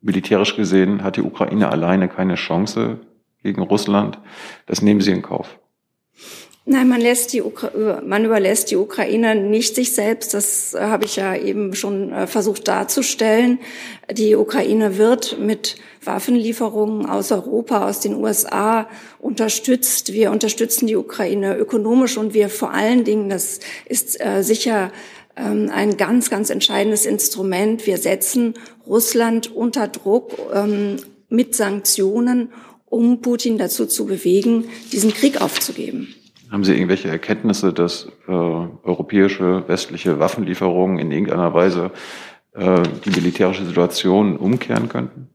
militärisch gesehen hat die Ukraine alleine keine Chance gegen Russland. Das nehmen Sie in Kauf. Nein, man, lässt die Ukra man überlässt die Ukraine nicht sich selbst. Das äh, habe ich ja eben schon äh, versucht darzustellen. Die Ukraine wird mit Waffenlieferungen aus Europa, aus den USA unterstützt. Wir unterstützen die Ukraine ökonomisch und wir vor allen Dingen, das ist äh, sicher ähm, ein ganz, ganz entscheidendes Instrument. Wir setzen Russland unter Druck ähm, mit Sanktionen, um Putin dazu zu bewegen, diesen Krieg aufzugeben. Haben Sie irgendwelche Erkenntnisse, dass äh, europäische westliche Waffenlieferungen in irgendeiner Weise äh, die militärische Situation umkehren könnten?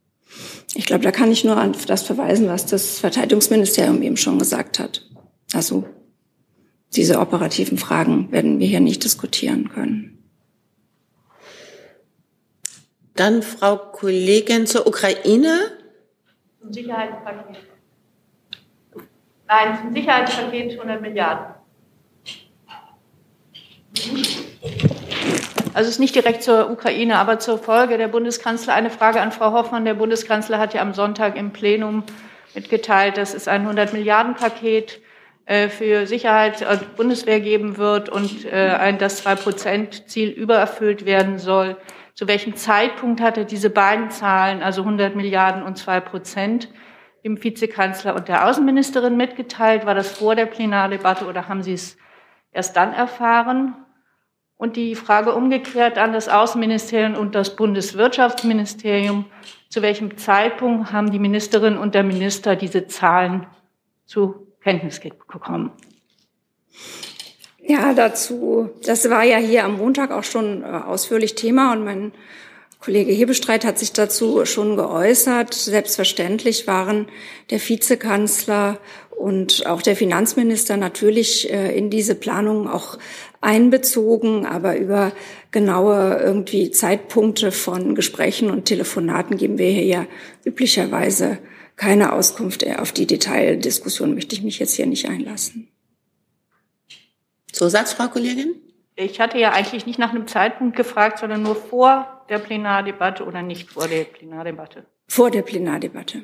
Ich glaube, da kann ich nur auf das verweisen, was das Verteidigungsministerium eben schon gesagt hat. Also diese operativen Fragen werden wir hier nicht diskutieren können. Dann Frau Kollegin zur Ukraine. Zum Sicherheitspaket. Nein, zum Sicherheitspaket 100 Milliarden. Also es ist nicht direkt zur Ukraine, aber zur Folge der Bundeskanzler. Eine Frage an Frau Hoffmann. Der Bundeskanzler hat ja am Sonntag im Plenum mitgeteilt, dass es ein 100 Milliarden Paket äh, für Sicherheit und Bundeswehr geben wird und äh, das 2 Prozent Ziel übererfüllt werden soll. Zu welchem Zeitpunkt hat er diese beiden Zahlen, also 100 Milliarden und 2 Prozent, dem Vizekanzler und der Außenministerin mitgeteilt? War das vor der Plenardebatte oder haben Sie es erst dann erfahren? Und die Frage umgekehrt an das Außenministerium und das Bundeswirtschaftsministerium. Zu welchem Zeitpunkt haben die Ministerin und der Minister diese Zahlen zu Kenntnis bekommen? Ja, dazu, das war ja hier am Montag auch schon äh, ausführlich Thema und mein Kollege Hebestreit hat sich dazu schon geäußert. Selbstverständlich waren der Vizekanzler und auch der Finanzminister natürlich äh, in diese Planung auch einbezogen, aber über genaue irgendwie Zeitpunkte von Gesprächen und Telefonaten geben wir hier ja üblicherweise keine Auskunft. Auf die Detaildiskussion möchte ich mich jetzt hier nicht einlassen. Zusatz, Frau Kollegin? Ich hatte ja eigentlich nicht nach einem Zeitpunkt gefragt, sondern nur vor der Plenardebatte oder nicht vor der Plenardebatte. Vor der Plenardebatte.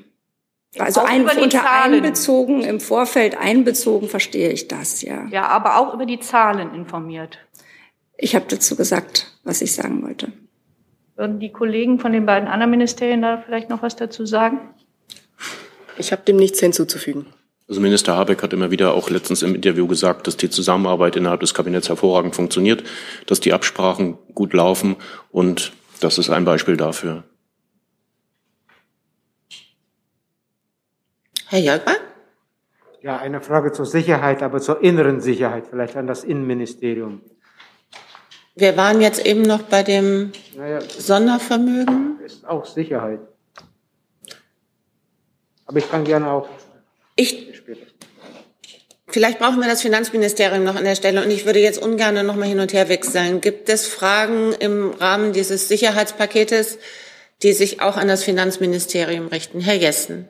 Also ein, unter Zahlen. einbezogen, im Vorfeld einbezogen, verstehe ich das, ja. Ja, aber auch über die Zahlen informiert. Ich habe dazu gesagt, was ich sagen wollte. Würden die Kollegen von den beiden anderen Ministerien da vielleicht noch was dazu sagen? Ich habe dem nichts hinzuzufügen. Also Minister Habeck hat immer wieder auch letztens im Interview gesagt, dass die Zusammenarbeit innerhalb des Kabinetts hervorragend funktioniert, dass die Absprachen gut laufen und das ist ein Beispiel dafür. Herr Jörgmann? Ja, eine Frage zur Sicherheit, aber zur inneren Sicherheit, vielleicht an das Innenministerium. Wir waren jetzt eben noch bei dem naja, Sondervermögen. Ist auch Sicherheit. Aber ich kann gerne auch. Ich. Vielleicht brauchen wir das Finanzministerium noch an der Stelle und ich würde jetzt ungern noch mal hin und her wechseln. Gibt es Fragen im Rahmen dieses Sicherheitspaketes, die sich auch an das Finanzministerium richten? Herr Jessen.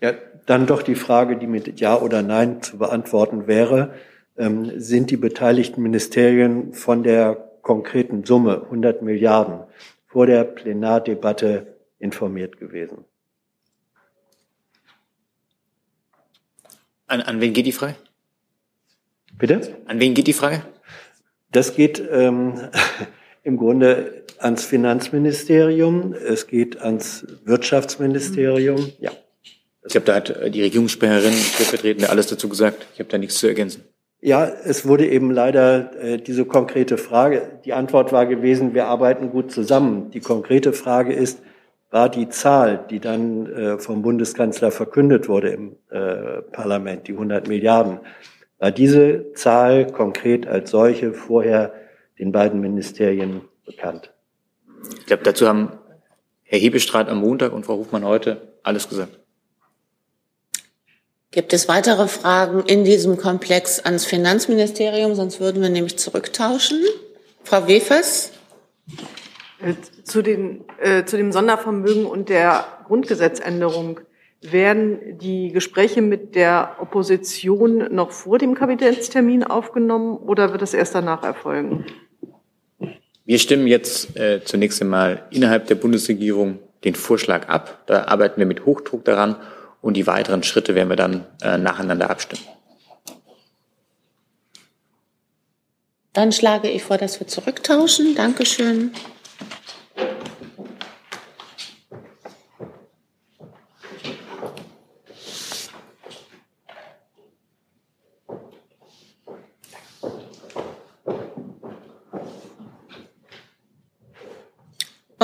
Ja, dann doch die Frage, die mit Ja oder Nein zu beantworten wäre. Ähm, sind die beteiligten Ministerien von der konkreten Summe 100 Milliarden vor der Plenardebatte informiert gewesen? An, an wen geht die Frage? Bitte? An wen geht die Frage? Das geht ähm, im Grunde ans Finanzministerium, es geht ans Wirtschaftsministerium, ja. Ich glaube, da hat äh, die Regierungssprecherin, stellvertretende, alles dazu gesagt. Ich habe da nichts zu ergänzen. Ja, es wurde eben leider äh, diese konkrete Frage, die Antwort war gewesen, wir arbeiten gut zusammen. Die konkrete Frage ist, war die Zahl, die dann äh, vom Bundeskanzler verkündet wurde im äh, Parlament, die 100 Milliarden, war diese Zahl konkret als solche vorher den beiden Ministerien bekannt? Ich glaube, dazu haben Herr Hebestreit am Montag und Frau Hofmann heute alles gesagt. Gibt es weitere Fragen in diesem Komplex ans Finanzministerium? Sonst würden wir nämlich zurücktauschen. Frau Wefers? Äh, zu, den, äh, zu dem Sondervermögen und der Grundgesetzänderung. Werden die Gespräche mit der Opposition noch vor dem Kabinettstermin aufgenommen oder wird es erst danach erfolgen? Wir stimmen jetzt äh, zunächst einmal innerhalb der Bundesregierung den Vorschlag ab. Da arbeiten wir mit Hochdruck daran und die weiteren Schritte werden wir dann äh, nacheinander abstimmen. Dann schlage ich vor, dass wir zurücktauschen. Dankeschön.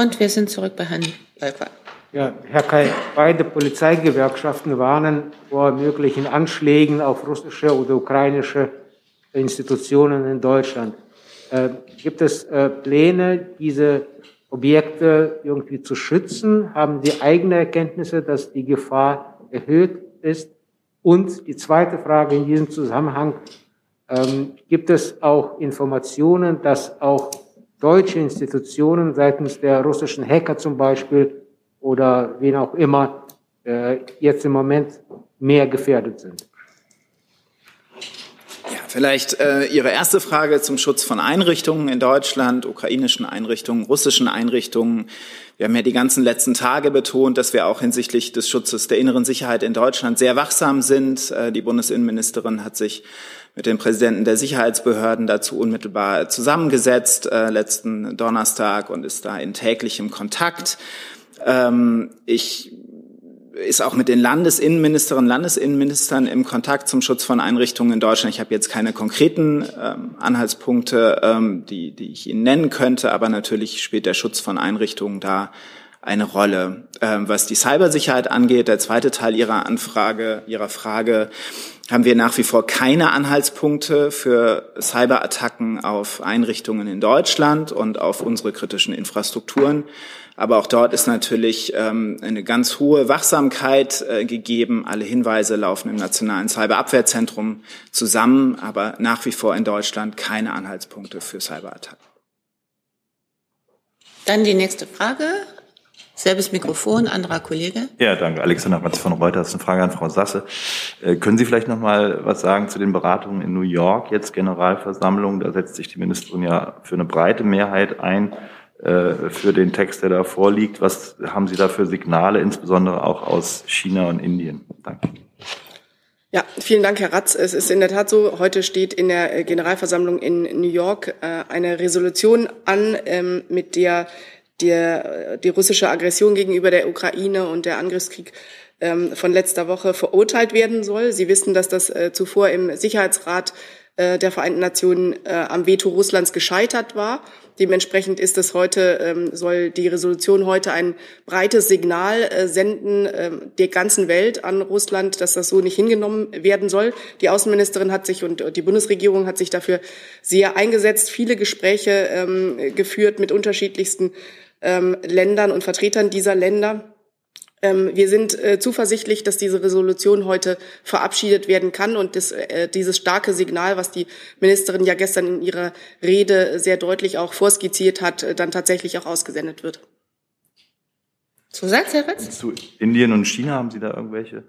Und wir sind zurück bei Herrn Läufer. Ja, Herr Kai, beide Polizeigewerkschaften warnen vor möglichen Anschlägen auf russische oder ukrainische Institutionen in Deutschland. Äh, gibt es äh, Pläne, diese Objekte irgendwie zu schützen? Haben Sie eigene Erkenntnisse, dass die Gefahr erhöht ist? Und die zweite Frage in diesem Zusammenhang, ähm, gibt es auch Informationen, dass auch deutsche Institutionen seitens der russischen Hacker zum Beispiel oder wen auch immer äh, jetzt im Moment mehr gefährdet sind? Vielleicht äh, Ihre erste Frage zum Schutz von Einrichtungen in Deutschland, ukrainischen Einrichtungen, russischen Einrichtungen. Wir haben ja die ganzen letzten Tage betont, dass wir auch hinsichtlich des Schutzes der inneren Sicherheit in Deutschland sehr wachsam sind. Äh, die Bundesinnenministerin hat sich mit den Präsidenten der Sicherheitsbehörden dazu unmittelbar zusammengesetzt äh, letzten Donnerstag und ist da in täglichem Kontakt. Ähm, ich ist auch mit den Landesinnenministerinnen Landesinnenministern im Kontakt zum Schutz von Einrichtungen in Deutschland. Ich habe jetzt keine konkreten ähm, Anhaltspunkte, ähm, die, die ich Ihnen nennen könnte, aber natürlich spielt der Schutz von Einrichtungen da eine Rolle. Ähm, was die Cybersicherheit angeht, der zweite Teil Ihrer Anfrage, Ihrer Frage, haben wir nach wie vor keine Anhaltspunkte für Cyberattacken auf Einrichtungen in Deutschland und auf unsere kritischen Infrastrukturen. Aber auch dort ist natürlich ähm, eine ganz hohe Wachsamkeit äh, gegeben. Alle Hinweise laufen im Nationalen Cyberabwehrzentrum zusammen, aber nach wie vor in Deutschland keine Anhaltspunkte für Cyberattacken. Dann die nächste Frage. Selbes Mikrofon, anderer Kollege. Ja, danke. Alexander Matz von Reuters. Eine Frage an Frau Sasse. Äh, können Sie vielleicht noch mal was sagen zu den Beratungen in New York, jetzt Generalversammlung? Da setzt sich die Ministerin ja für eine breite Mehrheit ein äh, für den Text, der da vorliegt. Was haben Sie da für Signale, insbesondere auch aus China und Indien? Danke. Ja, vielen Dank, Herr Ratz. Es ist in der Tat so, heute steht in der äh, Generalversammlung in New York eine Resolution an, ähm, mit der der, die russische Aggression gegenüber der Ukraine und der Angriffskrieg ähm, von letzter Woche verurteilt werden soll. Sie wissen, dass das äh, zuvor im Sicherheitsrat äh, der Vereinten Nationen äh, am Veto Russlands gescheitert war. Dementsprechend ist es heute, ähm, soll die Resolution heute ein breites Signal äh, senden äh, der ganzen Welt an Russland, dass das so nicht hingenommen werden soll. Die Außenministerin hat sich und die Bundesregierung hat sich dafür sehr eingesetzt, viele Gespräche ähm, geführt mit unterschiedlichsten ähm, Ländern und Vertretern dieser Länder. Ähm, wir sind äh, zuversichtlich, dass diese Resolution heute verabschiedet werden kann und das, äh, dieses starke Signal, was die Ministerin ja gestern in ihrer Rede sehr deutlich auch vorskizziert hat, äh, dann tatsächlich auch ausgesendet wird. Zusatz, Herr Ritz? Zu Indien und China haben Sie da irgendwelche?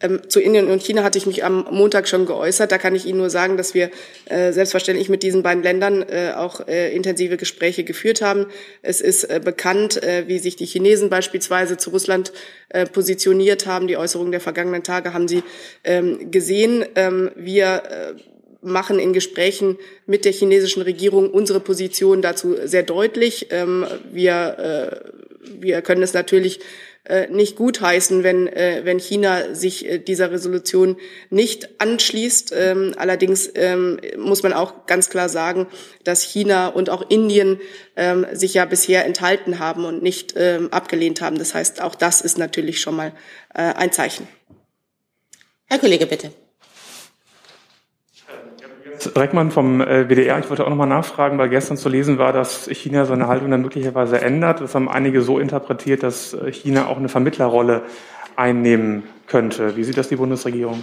Ähm, zu Indien und China hatte ich mich am Montag schon geäußert. Da kann ich Ihnen nur sagen, dass wir äh, selbstverständlich mit diesen beiden Ländern äh, auch äh, intensive Gespräche geführt haben. Es ist äh, bekannt, äh, wie sich die Chinesen beispielsweise zu Russland äh, positioniert haben. Die Äußerungen der vergangenen Tage haben Sie ähm, gesehen. Ähm, wir machen in Gesprächen mit der chinesischen Regierung unsere Position dazu sehr deutlich. wir wir können es natürlich äh, nicht gutheißen, wenn, äh, wenn China sich äh, dieser Resolution nicht anschließt. Ähm, allerdings ähm, muss man auch ganz klar sagen, dass China und auch Indien ähm, sich ja bisher enthalten haben und nicht abgelehnt haben. Das heißt, auch das ist natürlich schon mal ein Zeichen. Herr Kollege, bitte. Reckmann vom äh, WDR. Ich wollte auch nochmal nachfragen, weil gestern zu lesen war, dass China seine Haltung dann möglicherweise ändert. Das haben einige so interpretiert, dass äh, China auch eine Vermittlerrolle einnehmen könnte. Wie sieht das die Bundesregierung?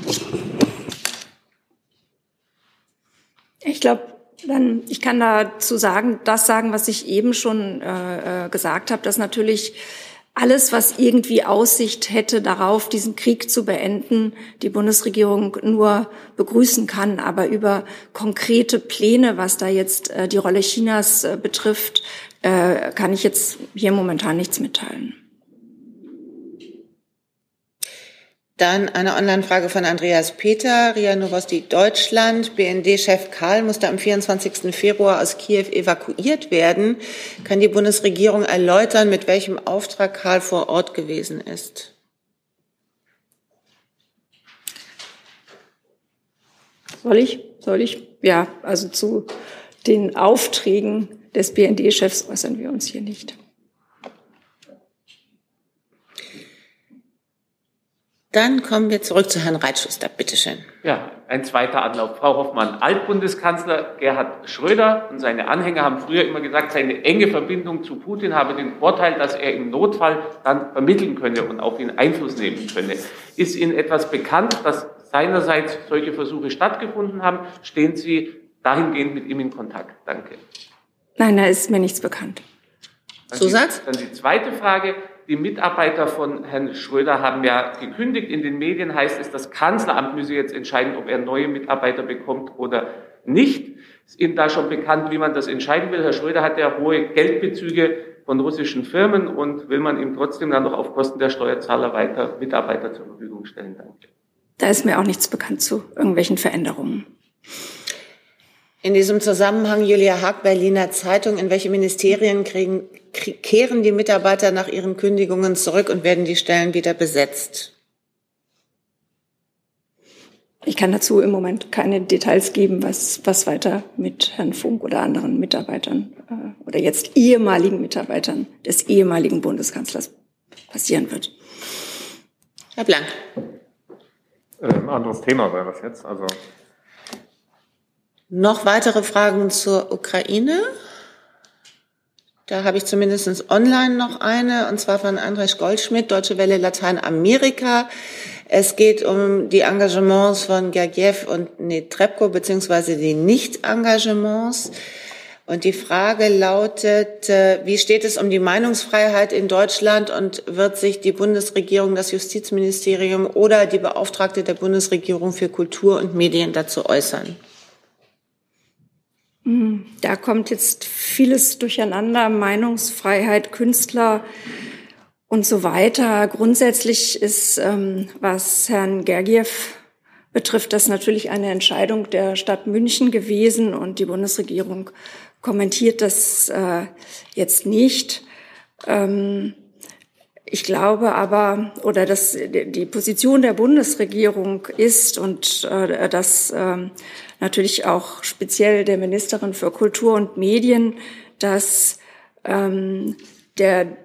Ich glaube, dann, ich kann dazu sagen, das sagen, was ich eben schon äh, äh gesagt habe, dass natürlich alles, was irgendwie Aussicht hätte darauf, diesen Krieg zu beenden, die Bundesregierung nur begrüßen kann. Aber über konkrete Pläne, was da jetzt äh, die Rolle Chinas äh, betrifft, äh, kann ich jetzt hier momentan nichts mitteilen. Dann eine Online-Frage von Andreas Peter, RIA Novosti Deutschland. BND-Chef Karl musste am 24. Februar aus Kiew evakuiert werden. Kann die Bundesregierung erläutern, mit welchem Auftrag Karl vor Ort gewesen ist? Soll ich? Soll ich? Ja, also zu den Aufträgen des BND-Chefs äußern wir uns hier nicht. Dann kommen wir zurück zu Herrn Reitschuster. Bitte schön. Ja, ein zweiter Anlauf. Frau Hoffmann, Altbundeskanzler Gerhard Schröder und seine Anhänger haben früher immer gesagt, seine enge Verbindung zu Putin habe den Vorteil, dass er im Notfall dann vermitteln könne und auf ihn Einfluss nehmen könne. Ist Ihnen etwas bekannt, dass seinerseits solche Versuche stattgefunden haben? Stehen Sie dahingehend mit ihm in Kontakt? Danke. Nein, da ist mir nichts bekannt. Zusatz? Dann die zweite Frage. Die Mitarbeiter von Herrn Schröder haben ja gekündigt. In den Medien heißt es, das Kanzleramt müsse jetzt entscheiden, ob er neue Mitarbeiter bekommt oder nicht. Ist Ihnen da schon bekannt, wie man das entscheiden will? Herr Schröder hat ja hohe Geldbezüge von russischen Firmen und will man ihm trotzdem dann noch auf Kosten der Steuerzahler weiter Mitarbeiter zur Verfügung stellen? Danke. Da ist mir auch nichts bekannt zu irgendwelchen Veränderungen. In diesem Zusammenhang, Julia Haag, Berliner Zeitung, in welche Ministerien kriegen, kehren die Mitarbeiter nach ihren Kündigungen zurück und werden die Stellen wieder besetzt? Ich kann dazu im Moment keine Details geben, was, was weiter mit Herrn Funk oder anderen Mitarbeitern äh, oder jetzt ehemaligen Mitarbeitern des ehemaligen Bundeskanzlers passieren wird. Herr Blank. Ähm, anderes Thema wäre das jetzt. Also noch weitere Fragen zur Ukraine? Da habe ich zumindest online noch eine, und zwar von Andrés Goldschmidt, Deutsche Welle Lateinamerika. Es geht um die Engagements von Gergiev und Netrebko, beziehungsweise die Nicht-Engagements. Und die Frage lautet, äh, wie steht es um die Meinungsfreiheit in Deutschland und wird sich die Bundesregierung, das Justizministerium oder die Beauftragte der Bundesregierung für Kultur und Medien dazu äußern? Da kommt jetzt vieles durcheinander, Meinungsfreiheit, Künstler und so weiter. Grundsätzlich ist, ähm, was Herrn Gergiev betrifft, das natürlich eine Entscheidung der Stadt München gewesen und die Bundesregierung kommentiert das äh, jetzt nicht. Ähm, ich glaube aber, oder dass die Position der Bundesregierung ist und äh, dass äh, natürlich auch speziell der Ministerin für Kultur und Medien, dass ähm, der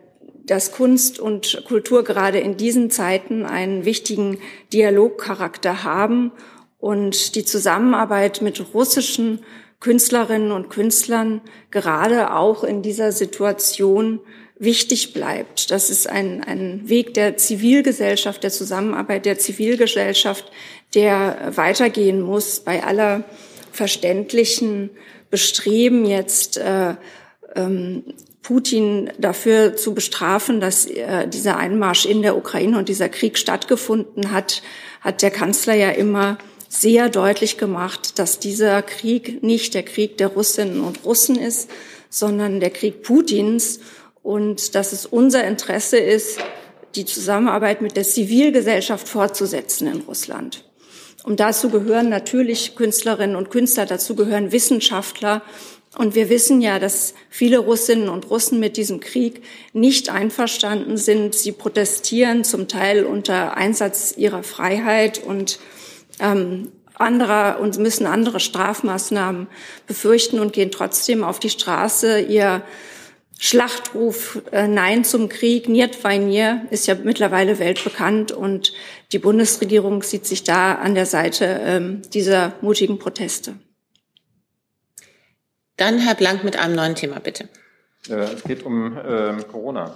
dass Kunst und Kultur gerade in diesen Zeiten einen wichtigen Dialogcharakter haben und die Zusammenarbeit mit russischen Künstlerinnen und Künstlern gerade auch in dieser Situation wichtig bleibt. Das ist ein, ein Weg der Zivilgesellschaft, der Zusammenarbeit der Zivilgesellschaft, der weitergehen muss bei aller verständlichen Bestreben jetzt äh, ähm, Putin dafür zu bestrafen, dass äh, dieser Einmarsch in der Ukraine und dieser Krieg stattgefunden hat, hat der Kanzler ja immer sehr deutlich gemacht, dass dieser Krieg nicht der Krieg der Russinnen und Russen ist, sondern der Krieg Putins und dass es unser Interesse ist, die Zusammenarbeit mit der Zivilgesellschaft fortzusetzen in Russland. Und dazu gehören natürlich Künstlerinnen und Künstler, dazu gehören Wissenschaftler. Und wir wissen ja, dass viele Russinnen und Russen mit diesem Krieg nicht einverstanden sind. Sie protestieren zum Teil unter Einsatz ihrer Freiheit und ähm, anderer und müssen andere Strafmaßnahmen befürchten und gehen trotzdem auf die Straße. Ihr Schlachtruf äh, Nein zum Krieg, Niet Vainier, ist ja mittlerweile weltbekannt und die Bundesregierung sieht sich da an der Seite ähm, dieser mutigen Proteste. Dann Herr Blank mit einem neuen Thema, bitte. Äh, es geht um äh, Corona.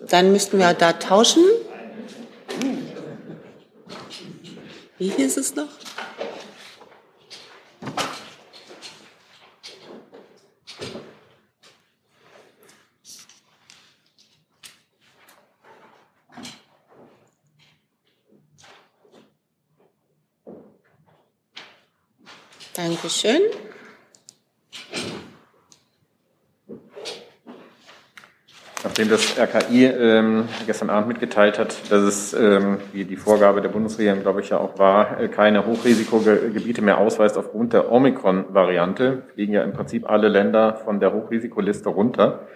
Dann müssten wir da tauschen. Wie hieß es noch? Dankeschön. Nachdem das RKI ähm, gestern Abend mitgeteilt hat, dass es, ähm, wie die Vorgabe der Bundesregierung, glaube ich, ja auch war, äh, keine Hochrisikogebiete mehr ausweist aufgrund der Omikron-Variante, fliegen ja im Prinzip alle Länder von der Hochrisikoliste runter.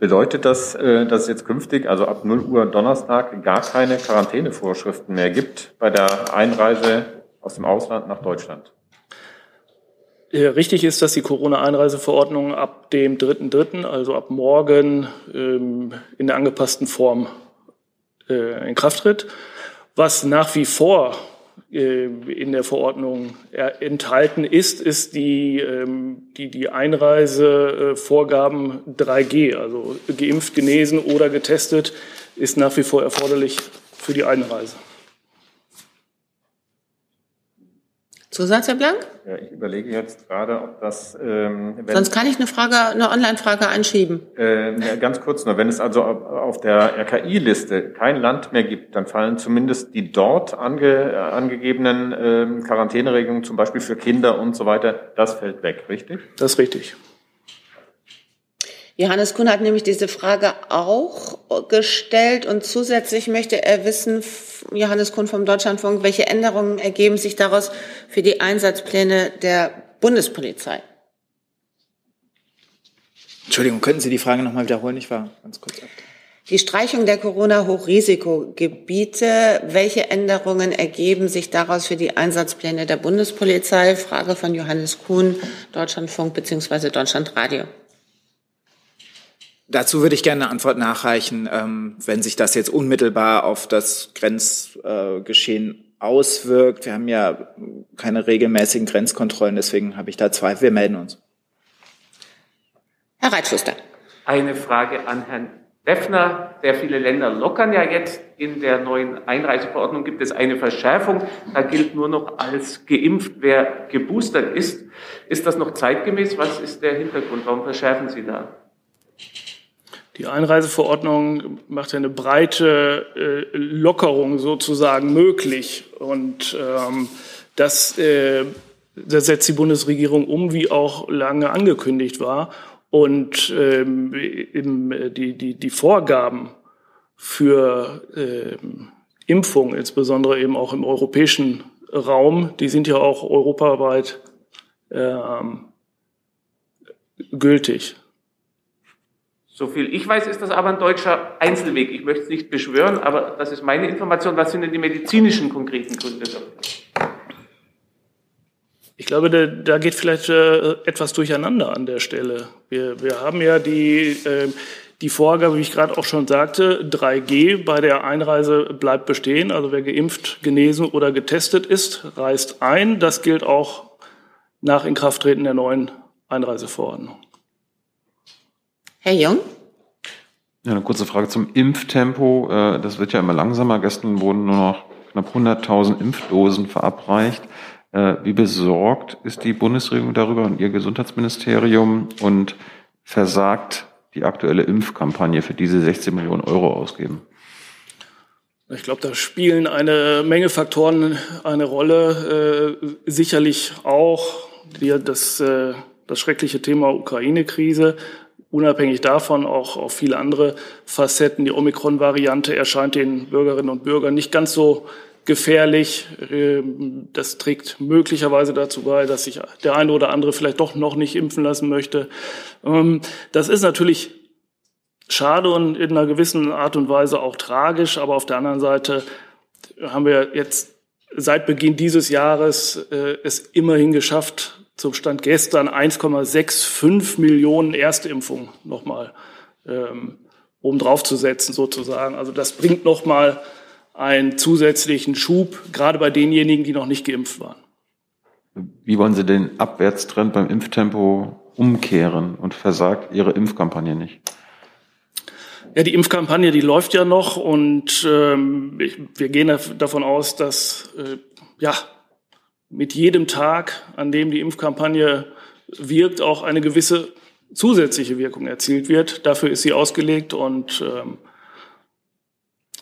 Bedeutet das, äh, dass es jetzt künftig, also ab 0 Uhr Donnerstag, gar keine Quarantänevorschriften mehr gibt bei der Einreise aus dem Ausland nach Deutschland? Äh, richtig ist, dass die Corona-Einreiseverordnung ab dem 3.3., also ab morgen, ähm, in der angepassten Form äh, in Kraft tritt. Was nach wie vor äh, in der Verordnung enthalten ist, ist die, ähm, die, die Einreisevorgaben 3G, also geimpft, genesen oder getestet, ist nach wie vor erforderlich für die Einreise. Zusatz, Herr Blank? Ja, ich überlege jetzt gerade, ob das. Ähm, wenn, Sonst kann ich eine Frage, eine Online-Frage einschieben. Äh, ganz kurz nur, wenn es also auf der RKI-Liste kein Land mehr gibt, dann fallen zumindest die dort ange, angegebenen äh, Quarantäneregelungen, zum Beispiel für Kinder und so weiter, das fällt weg, richtig? Das ist richtig. Johannes Kuhn hat nämlich diese Frage auch gestellt und zusätzlich möchte er wissen, Johannes Kuhn vom Deutschlandfunk, welche Änderungen ergeben sich daraus für die Einsatzpläne der Bundespolizei? Entschuldigung, könnten Sie die Frage nochmal wiederholen? Ich war ganz kurz ab. Die Streichung der Corona-Hochrisikogebiete, welche Änderungen ergeben sich daraus für die Einsatzpläne der Bundespolizei? Frage von Johannes Kuhn, Deutschlandfunk bzw. Deutschlandradio. Dazu würde ich gerne eine Antwort nachreichen, ähm, wenn sich das jetzt unmittelbar auf das Grenzgeschehen auswirkt. Wir haben ja keine regelmäßigen Grenzkontrollen, deswegen habe ich da Zweifel. Wir melden uns. Herr Reitschuster. Eine Frage an Herrn Defner. Sehr viele Länder lockern ja jetzt. In der neuen Einreiseverordnung gibt es eine Verschärfung. Da gilt nur noch als geimpft, wer geboostert ist. Ist das noch zeitgemäß? Was ist der Hintergrund? Warum verschärfen Sie da? Die Einreiseverordnung macht eine breite äh, Lockerung sozusagen möglich. Und ähm, das, äh, das setzt die Bundesregierung um, wie auch lange angekündigt war. Und ähm, die, die, die Vorgaben für äh, Impfung, insbesondere eben auch im europäischen Raum, die sind ja auch europaweit ähm, gültig. So viel ich weiß, ist das aber ein deutscher Einzelweg. Ich möchte es nicht beschwören, aber das ist meine Information. Was sind denn die medizinischen konkreten Gründe dafür? Ich glaube, da, da geht vielleicht äh, etwas durcheinander an der Stelle. Wir, wir haben ja die, äh, die Vorgabe, wie ich gerade auch schon sagte, 3G bei der Einreise bleibt bestehen. Also wer geimpft, genesen oder getestet ist, reist ein. Das gilt auch nach Inkrafttreten der neuen Einreiseverordnung. Herr Jung? Ja, eine kurze Frage zum Impftempo. Äh, das wird ja immer langsamer. Gestern wurden nur noch knapp 100.000 Impfdosen verabreicht. Äh, wie besorgt ist die Bundesregierung darüber und ihr Gesundheitsministerium und versagt die aktuelle Impfkampagne, für diese 16 Millionen Euro ausgeben? Ich glaube, da spielen eine Menge Faktoren eine Rolle. Äh, sicherlich auch die, das, äh, das schreckliche Thema Ukraine-Krise, unabhängig davon auch auf viele andere Facetten. Die Omikron-Variante erscheint den Bürgerinnen und Bürgern nicht ganz so gefährlich. Ähm, das trägt möglicherweise dazu bei, dass sich der eine oder andere vielleicht doch noch nicht impfen lassen möchte. Ähm, das ist natürlich schade und in einer gewissen Art und Weise auch tragisch, aber auf der anderen Seite haben wir jetzt seit Beginn dieses Jahres äh, es immerhin geschafft, zum Stand gestern 1,65 Millionen Erstimpfungen nochmal ähm, obendrauf zu setzen sozusagen. Also das bringt nochmal einen zusätzlichen Schub, gerade bei denjenigen, die noch nicht geimpft waren. Wie wollen Sie den Abwärtstrend beim Impftempo umkehren und versagt Ihre Impfkampagne nicht? Ja, die Impfkampagne, die läuft ja noch und ähm, wir gehen davon aus, dass äh, ja mit jedem Tag, an dem die Impfkampagne wirkt, auch eine gewisse zusätzliche Wirkung erzielt wird. Dafür ist sie ausgelegt und ähm,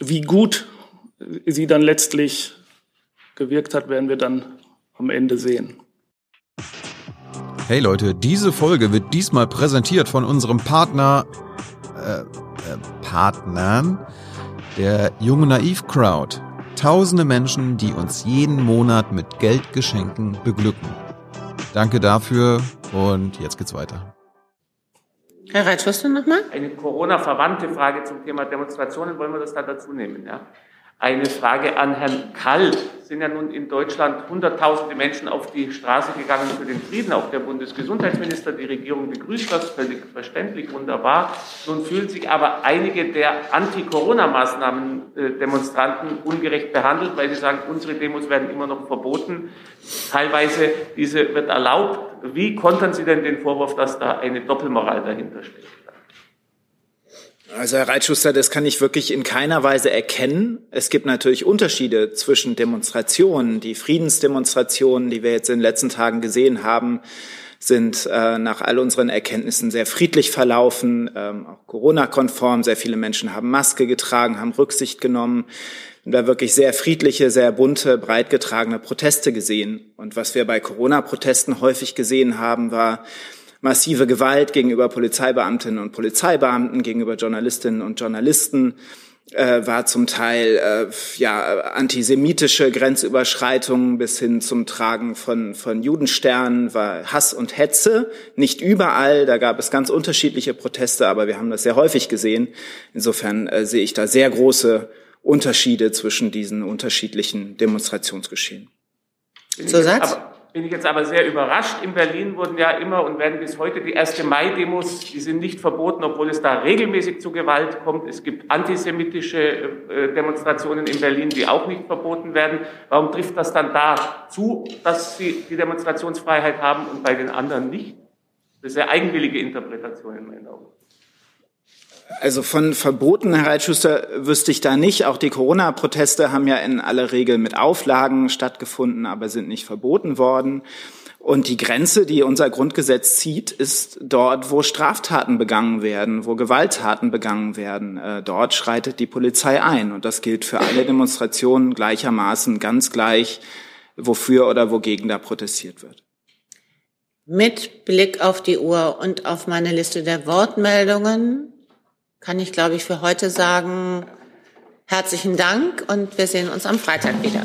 wie gut sie dann letztlich gewirkt hat, werden wir dann am Ende sehen. Hey Leute, diese Folge wird diesmal präsentiert von unserem Partner, äh, äh, Partnern, der Junge Naiv Crowd. Tausende Menschen, die uns jeden Monat mit Geldgeschenken beglücken. Danke dafür und jetzt geht's weiter. Herr Reitschuster nochmal? Eine Corona-verwandte Frage zum Thema Demonstrationen, wollen wir das da dazu nehmen? Ja? Eine Frage an Herrn Kall. Es sind ja nun in Deutschland Hunderttausende Menschen auf die Straße gegangen für den Frieden. Auch der Bundesgesundheitsminister, die Regierung begrüßt das, völlig verständlich, wunderbar. Nun fühlen sich aber einige der Anti-Corona-Maßnahmen-Demonstranten ungerecht behandelt, weil sie sagen, unsere Demos werden immer noch verboten. Teilweise diese wird erlaubt. Wie kontern Sie denn den Vorwurf, dass da eine Doppelmoral dahinter steht? Also Herr Reitschuster, das kann ich wirklich in keiner Weise erkennen. Es gibt natürlich Unterschiede zwischen Demonstrationen. Die Friedensdemonstrationen, die wir jetzt in den letzten Tagen gesehen haben, sind äh, nach all unseren Erkenntnissen sehr friedlich verlaufen, ähm, auch Corona-konform. Sehr viele Menschen haben Maske getragen, haben Rücksicht genommen. Und da wirklich sehr friedliche, sehr bunte, breit getragene Proteste gesehen. Und was wir bei Corona-Protesten häufig gesehen haben, war, massive Gewalt gegenüber Polizeibeamtinnen und Polizeibeamten, gegenüber Journalistinnen und Journalisten, äh, war zum Teil äh, ja antisemitische Grenzüberschreitungen bis hin zum Tragen von von Judensternen war Hass und Hetze nicht überall da gab es ganz unterschiedliche Proteste aber wir haben das sehr häufig gesehen insofern äh, sehe ich da sehr große Unterschiede zwischen diesen unterschiedlichen Demonstrationsgeschehen. Zusatz? Bin ich jetzt aber sehr überrascht. In Berlin wurden ja immer und werden bis heute die 1. Mai-Demos, die sind nicht verboten, obwohl es da regelmäßig zu Gewalt kommt. Es gibt antisemitische äh, Demonstrationen in Berlin, die auch nicht verboten werden. Warum trifft das dann da zu, dass sie die Demonstrationsfreiheit haben und bei den anderen nicht? Das ist eine eigenwillige Interpretation in meinen Augen. Also von Verboten, Herr Reitschuster, wüsste ich da nicht. Auch die Corona-Proteste haben ja in aller Regel mit Auflagen stattgefunden, aber sind nicht verboten worden. Und die Grenze, die unser Grundgesetz zieht, ist dort, wo Straftaten begangen werden, wo Gewalttaten begangen werden. Äh, dort schreitet die Polizei ein. Und das gilt für alle Demonstrationen gleichermaßen, ganz gleich, wofür oder wogegen da protestiert wird. Mit Blick auf die Uhr und auf meine Liste der Wortmeldungen kann ich, glaube ich, für heute sagen, herzlichen Dank und wir sehen uns am Freitag wieder.